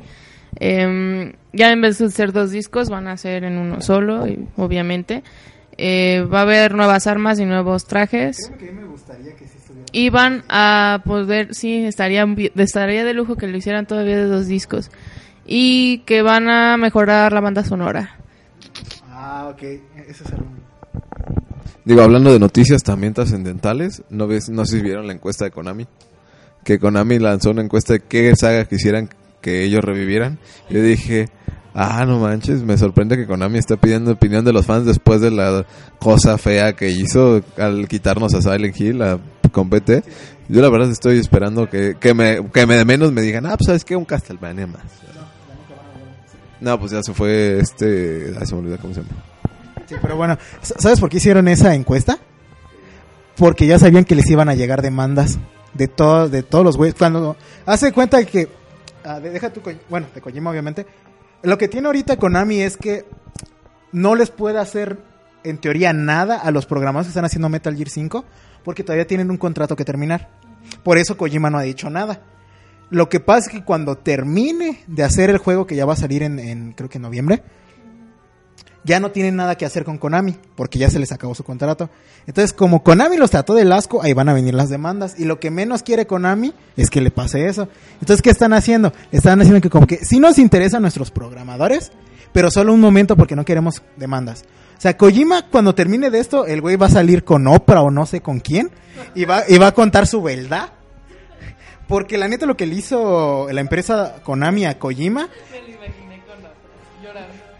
Em, ya en vez de ser dos discos, van a ser en uno solo, y, obviamente. Eh, va a haber nuevas armas y nuevos trajes. Y van a poder, sí, estaría, estaría de lujo que lo hicieran todavía de dos discos. Y que van a mejorar la banda sonora. Ah, ok. Eso es algo. Digo, hablando de noticias también trascendentales, ¿no, ves, no sé si vieron la encuesta de Konami. Que Konami lanzó una encuesta de qué saga quisieran que ellos revivieran. Yo dije, ah, no manches, me sorprende que Konami esté pidiendo opinión de los fans después de la cosa fea que hizo al quitarnos a Silent Hill a, con PT. Yo la verdad estoy esperando que, que, me, que me de menos me digan, ah, pues sabes qué, un Castlevania más. No, pues ya se fue este... Ay, se me olvidó cómo se llama. Sí, pero bueno, ¿sabes por qué hicieron esa encuesta? Porque ya sabían que les iban a llegar demandas de todos de todos los güeyes. Cuando hace cuenta que ah, de- deja tu bueno, de Kojima obviamente. Lo que tiene ahorita Konami es que no les puede hacer en teoría nada a los programadores que están haciendo Metal Gear 5 porque todavía tienen un contrato que terminar. Por eso Kojima no ha dicho nada. Lo que pasa es que cuando termine de hacer el juego que ya va a salir en creo que en noviembre, ya no tienen nada que hacer con Konami, porque ya se les acabó su contrato. Entonces, como Konami los trató de asco, ahí van a venir las demandas. Y lo que menos quiere Konami es que le pase eso. Entonces, ¿qué están haciendo? Están haciendo que como que sí nos interesan nuestros programadores, pero solo un momento porque no queremos demandas. O sea, Kojima, cuando termine de esto, el güey va a salir con Oprah o no sé con quién, y va, y va a contar su verdad. Porque la neta lo que le hizo la empresa Konami a Kojima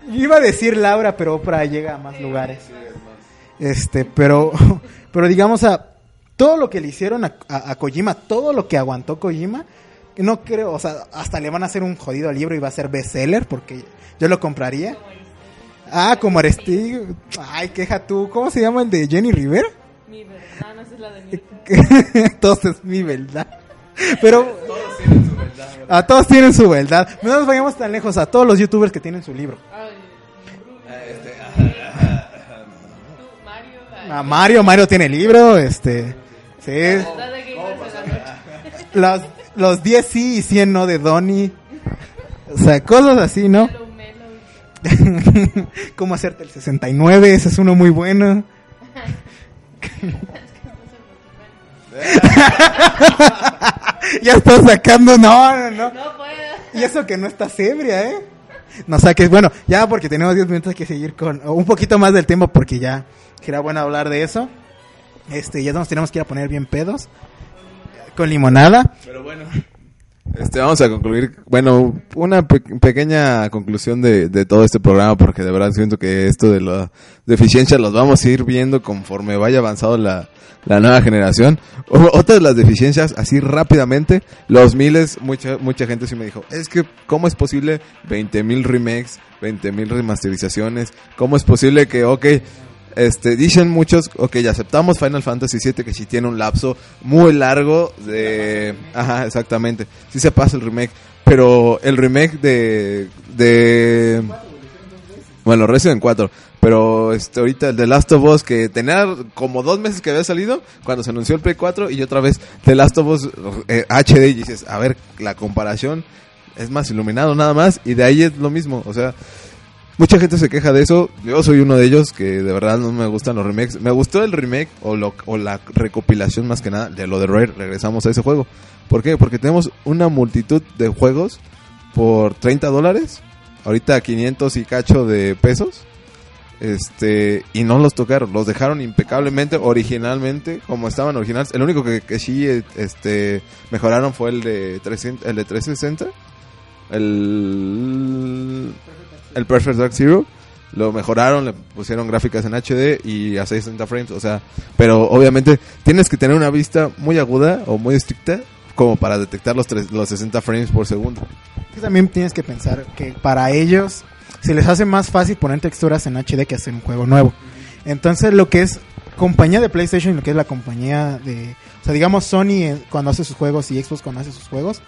yo iba a decir Laura, pero Oprah llega a más lugares. Este, pero, (laughs) pero digamos a todo lo que le hicieron a, a- a Kojima, todo lo que aguantó Kojima, no creo, o sea, hasta le van a hacer un jodido libro y va a ser bestseller porque yo lo compraría. Ah, como Aresti. Ay, queja tú. ¿Cómo se llama el de Jenny Rivera? Mi verdad, no es la de mi (laughs) todos es mi verdad. Pero a todos tienen su verdad. No nos vayamos tan lejos a todos los youtubers que tienen su libro. Mario, A Mario, Mario tiene libro, este, sí, los, los 10 sí y 100 no de Donnie, o sea, cosas así, ¿no? (laughs) Cómo hacerte el 69, ese es uno muy bueno. (laughs) ya estás sacando, no, no, no. No puedo. Y eso que no estás ebria, ¿eh? No saques, bueno, ya porque tenemos 10 minutos que seguir con un poquito más del tiempo porque ya era bueno hablar de eso. Este, ya nos tenemos que ir a poner bien pedos. Con limonada. Pero bueno. Este, vamos a concluir, bueno, una pe- pequeña conclusión de, de todo este programa, porque de verdad siento que esto de la deficiencia los vamos a ir viendo conforme vaya avanzando la, la nueva generación. O- otra de las deficiencias, así rápidamente, los miles, mucha, mucha gente sí me dijo, es que, ¿cómo es posible 20 mil remakes, 20 mil remasterizaciones? ¿Cómo es posible que, ok, este, dicen muchos, ok, ya aceptamos Final Fantasy VII que sí tiene un lapso muy largo de... Ajá, exactamente. Sí se pasa el remake, pero el remake de... de bueno, Resident 4, pero este, ahorita el The Last of Us que tenía como dos meses que había salido cuando se anunció el Play 4 y otra vez The Last of Us eh, HD y dices, a ver, la comparación es más iluminado nada más y de ahí es lo mismo, o sea, mucha gente se queja de eso, yo soy uno de ellos que de verdad no me gustan los remakes, me gustó el remake o, lo, la recopilación más que nada de lo de Rare, regresamos a ese juego, ¿por qué? Porque tenemos una multitud de juegos por 30 dólares, ahorita 500 y cacho de pesos, este y no los tocaron, los dejaron impecablemente originalmente como estaban originales. El único que, que sí este mejoraron fue el de 300, el de 360, el el Perfect Dark Zero. Lo mejoraron, le pusieron gráficas en HD y a 60 frames, o sea, pero obviamente tienes que tener una vista muy aguda o muy estricta como para detectar los, tres- los 60 frames por segundo. También tienes que pensar que para ellos se les hace más fácil poner texturas en HD que hacer un juego nuevo. Entonces lo que es compañía de PlayStation lo que es la compañía de... O sea, digamos Sony eh, cuando hace sus juegos y Xbox cuando hace sus juegos,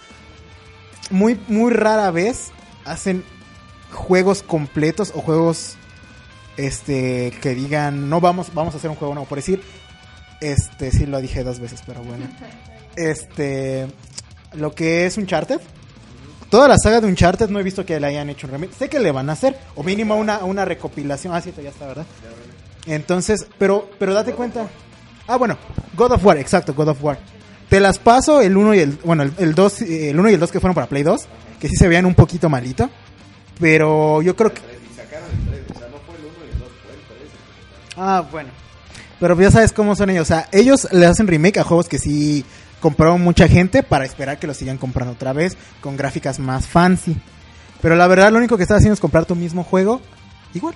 muy, muy rara vez hacen juegos completos o juegos este que digan no vamos vamos a hacer un juego nuevo por decir este sí lo dije dos veces pero bueno. (laughs) Este lo que es Uncharted. Toda la saga de Uncharted no he visto que le hayan hecho un remake. Sé que le van a hacer o mínimo una, una recopilación. Ah sí ya está verdad entonces pero pero date cuenta. Ah bueno God of War exacto God of War. Te las paso el 1 y el bueno el, el 2 el 1 y el 2 que fueron para Play 2 que sí se veían un poquito malito pero yo creo que Ah, bueno. Pero ya sabes cómo son ellos. O sea, ellos le hacen remake a juegos que sí compraron mucha gente para esperar que los sigan comprando otra vez con gráficas más fancy. Pero la verdad, lo único que estás haciendo es comprar tu mismo juego igual.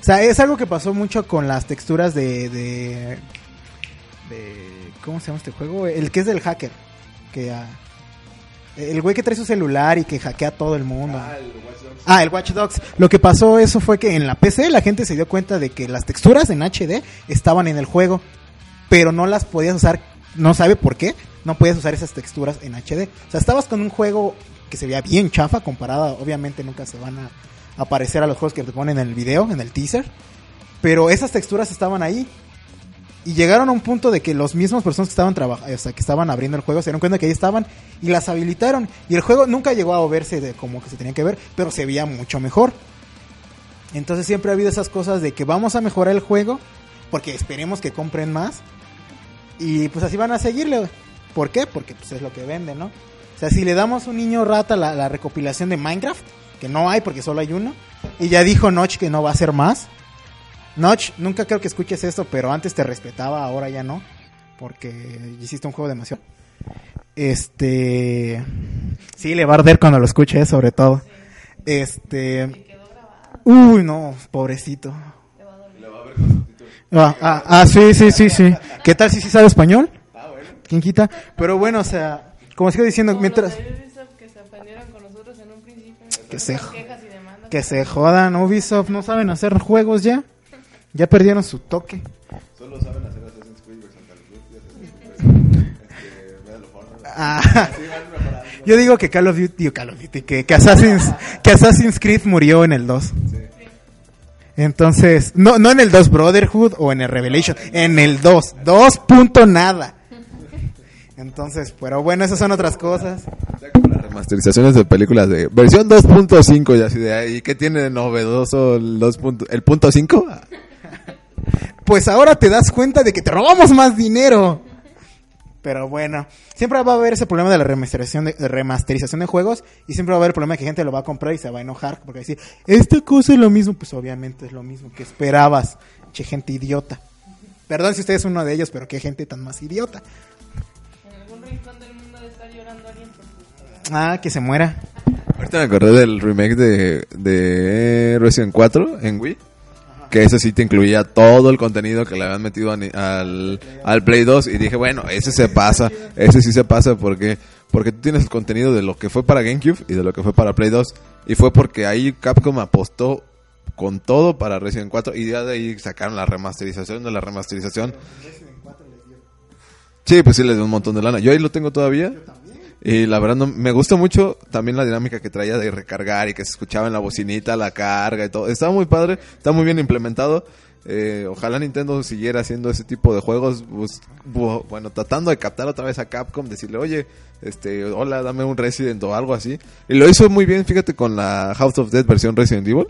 O sea, es algo que pasó mucho con las texturas de. de, de- ¿Cómo se llama este juego? El que es del hacker. Que. ah, el güey que trae su celular y que hackea a todo el mundo. Ah, el Watch Dogs. Lo que pasó eso fue que en la PC la gente se dio cuenta de que las texturas en HD estaban en el juego, pero no las podías usar, no sabe por qué, no podías usar esas texturas en HD. O sea, estabas con un juego que se veía bien chafa comparada, obviamente nunca se van a aparecer a los juegos que te ponen en el video, en el teaser, pero esas texturas estaban ahí. Y llegaron a un punto de que los mismos personas que estaban trabajando, o sea, que estaban abriendo el juego, se dieron cuenta que ahí estaban y las habilitaron. Y el juego nunca llegó a verse de como que se tenía que ver, pero se veía mucho mejor. Entonces siempre ha habido esas cosas de que vamos a mejorar el juego porque esperemos que compren más. Y pues así van a seguirle. ¿Por qué? Porque pues es lo que vende, ¿no? O sea, si le damos un niño rata la, la recopilación de Minecraft, que no hay porque solo hay uno, y ya dijo Notch que no va a hacer más. Notch, nunca creo que escuches esto, pero antes te respetaba, ahora ya no, porque hiciste un juego demasiado. Este. Sí, le va a arder cuando lo escuche, sobre todo. Este. Uy, no, pobrecito. Ah, ah, ah, sí, sí, sí, sí. ¿Qué tal si sí sabe español? ¿Quién quita? Pero bueno, o sea, como sigo diciendo, mientras. que se ofendieron con nosotros en un principio. Que se- Quejas y demandas. Que se jodan, Ubisoft, no saben hacer juegos ya. Ya perdieron su toque. Solo saben hacer Assassin's Creed versus Call of yo digo que Call of Duty, digo Call of Duty, que, que Assassin's, que Assassin's Creed murió en el 2. Entonces, no, no en el 2 Brotherhood o en el Revelation, en el 2, 2 punto nada. Entonces, pero bueno, esas son otras cosas. Ya como las remasterizaciones de películas de versión 2.5 y así de ahí. ¿Qué tiene de novedoso el 2. punto- el punto 5? Pues ahora te das cuenta de que te robamos más dinero. Pero bueno, siempre va a haber ese problema de la remasterización de, de remasterización de juegos y siempre va a haber el problema de que gente lo va a comprar y se va a enojar porque va a decir, esta cosa es lo mismo, pues obviamente es lo mismo que esperabas, che gente idiota. Perdón si usted es uno de ellos, pero qué gente tan más idiota. En algún rincón del mundo de estar llorando alguien por Ah, que se muera. Ahorita me acordé del remake de, de Resident 4 en Wii. Que ese sí te incluía todo el contenido que le habían metido al, al Play 2. Y dije, bueno, ese se pasa. Ese sí se pasa porque, porque tú tienes el contenido de lo que fue para GameCube y de lo que fue para Play 2. Y fue porque ahí Capcom apostó con todo para Resident 4. Y ya de ahí sacaron la remasterización de la remasterización. Sí, pues sí les dio un montón de lana. Yo ahí lo tengo todavía. Y la verdad no, me gusta mucho también la dinámica que traía de recargar y que se escuchaba en la bocinita la carga y todo. Estaba muy padre, está muy bien implementado. Eh, ojalá Nintendo siguiera haciendo ese tipo de juegos, pues, bu- bueno, tratando de captar otra vez a Capcom, decirle, oye, este, hola, dame un Resident o algo así. Y lo hizo muy bien, fíjate, con la House of Dead versión Resident Evil.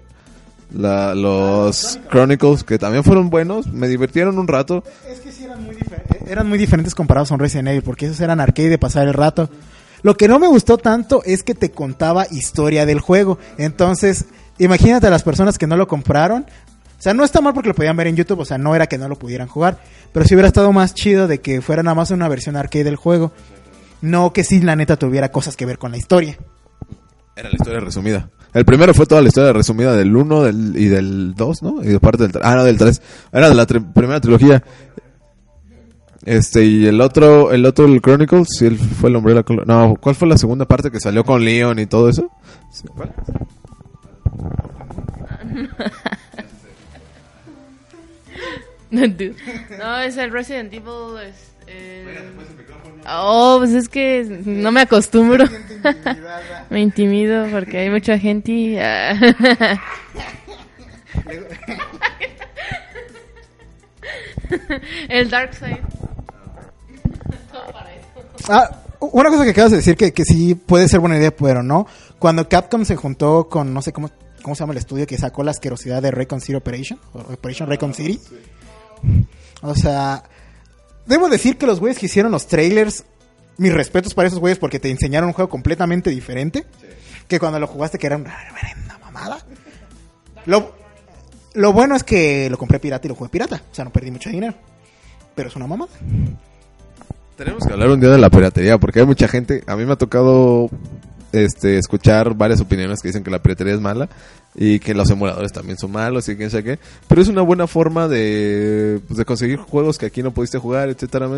La, los Chronicles, que también fueron buenos, me divirtieron un rato. Es que sí eran muy, eran diferentes comparados un Resident Evil, porque esos eran arcade de pasar el rato. Lo que no me gustó tanto es que te contaba historia del juego. Entonces, imagínate a las personas que no lo compraron. O sea, no está mal porque lo podían ver en YouTube, o sea, no era que no lo pudieran jugar. Pero sí hubiera estado más chido de que fuera nada más una versión arcade del juego. No que sí, la neta, tuviera cosas que ver con la historia. Era la historia resumida. El primero fue toda la historia resumida del 1 del, y del 2, ¿no? Y de parte del 3. Ah, no, del 3. Era de la primera trilogía. Este, y el otro, el otro, el Chronicles, sí, él fue el Umbrella Col- No, ¿cuál fue la segunda parte que salió con Leon y todo eso? Sí, ¿cuál? (laughs) No, es el Resident Evil. Es, el- Oh, pues es que no me acostumbro. (laughs) me intimido porque hay mucha gente. y, ah. (laughs) el Dark Side. Ah, una cosa que acabas de decir que, que sí puede ser buena idea, pero no. Cuando Capcom se juntó con, no sé cómo, cómo se llama el estudio que sacó la asquerosidad de Recon City Operation, o Operation Recon City. O sea, debo decir que los güeyes que hicieron los trailers, mis respetos para esos güeyes porque te enseñaron un juego completamente diferente. Que cuando lo jugaste que era una reverenda mamada. Lo, lo bueno es que lo compré pirata y lo jugué pirata. O sea, no perdí mucho dinero. Pero es una mamada. Tenemos que hablar un día de la piratería, porque hay mucha gente, a mí me ha tocado este escuchar varias opiniones que dicen que la piratería es mala y que los emuladores también son malos y quién sabe qué, pero es una buena forma de, pues, de conseguir juegos que aquí no pudiste jugar, etcétera.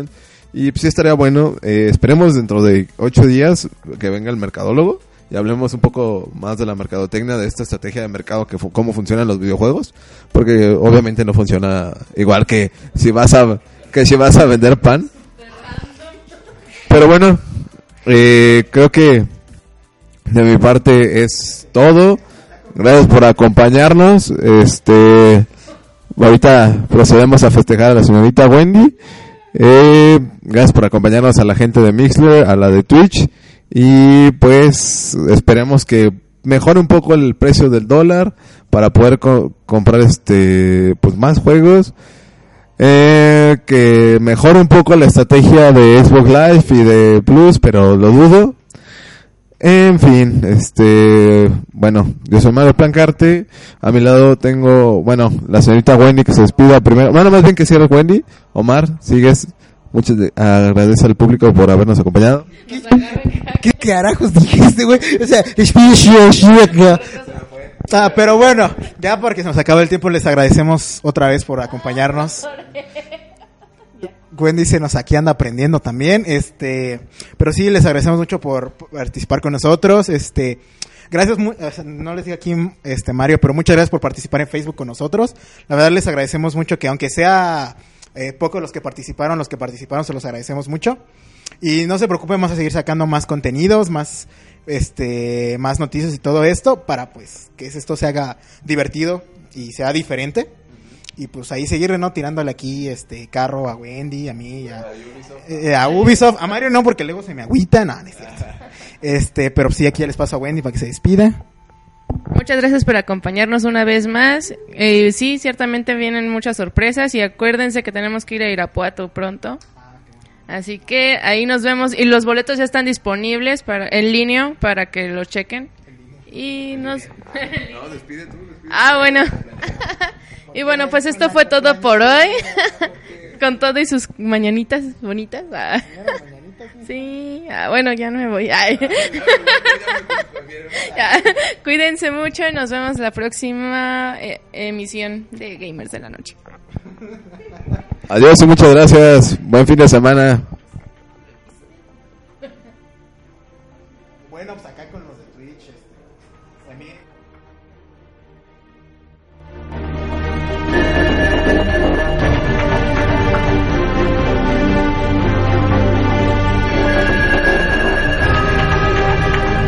Y pues, sí estaría bueno, eh, esperemos dentro de ocho días que venga el mercadólogo y hablemos un poco más de la mercadotecnia, de esta estrategia de mercado, que cómo funcionan los videojuegos, porque obviamente no funciona igual que si vas a, que si vas a vender pan. Pero bueno, eh, creo que de mi parte es todo. Gracias por acompañarnos. Este, ahorita procedemos a festejar a la señorita Wendy. Eh, gracias por acompañarnos a la gente de Mixler, a la de Twitch. Y pues esperemos que mejore un poco el precio del dólar para poder co- comprar este pues más juegos. Eh, que mejore un poco la estrategia de Xbox Live y de Plus, pero lo dudo. En fin, este, bueno, yo soy Mario Plancarte, a mi lado tengo, bueno, la señorita Wendy que se despida primero, bueno, más bien que cierre Wendy, Omar, sigues, muchas de- agradece al público por habernos acompañado. ¿Qué carajos dijiste, güey? O sea, (laughs) Ah, pero bueno, ya porque se nos acaba el tiempo, les agradecemos otra vez por acompañarnos. Wendy se nos aquí anda aprendiendo también, este, pero sí les agradecemos mucho por participar con nosotros, este, gracias, no les digo aquí, este, Mario, pero muchas gracias por participar en Facebook con nosotros. La verdad les agradecemos mucho que aunque sea eh, pocos los que participaron, los que participaron se los agradecemos mucho. Y no se preocupen, vamos a seguir sacando más contenidos, más este más noticias y todo esto para pues que esto se haga divertido y sea diferente. Y pues ahí seguir no tirándole aquí este carro a Wendy, a mí, a, eh, a Ubisoft, a Mario no porque luego se me agüita, no, no es cierto. Este, pero sí aquí ya les paso a Wendy para que se despida. Muchas gracias por acompañarnos una vez más. Eh, sí, ciertamente vienen muchas sorpresas y acuérdense que tenemos que ir a Irapuato pronto. Así que ahí nos vemos y los boletos ya están disponibles para en línea para que los chequen. Y nos Ah, bueno. (laughs) y bueno, pues esto fue todo por hoy. (laughs) Con todo y sus mañanitas bonitas. Ah. Sí, ah, bueno, ya no me voy. Ay. Ya, (laughs) Cuídense mucho y nos vemos la próxima eh, emisión de Gamers de la Noche. Adiós y muchas gracias, buen fin de semana.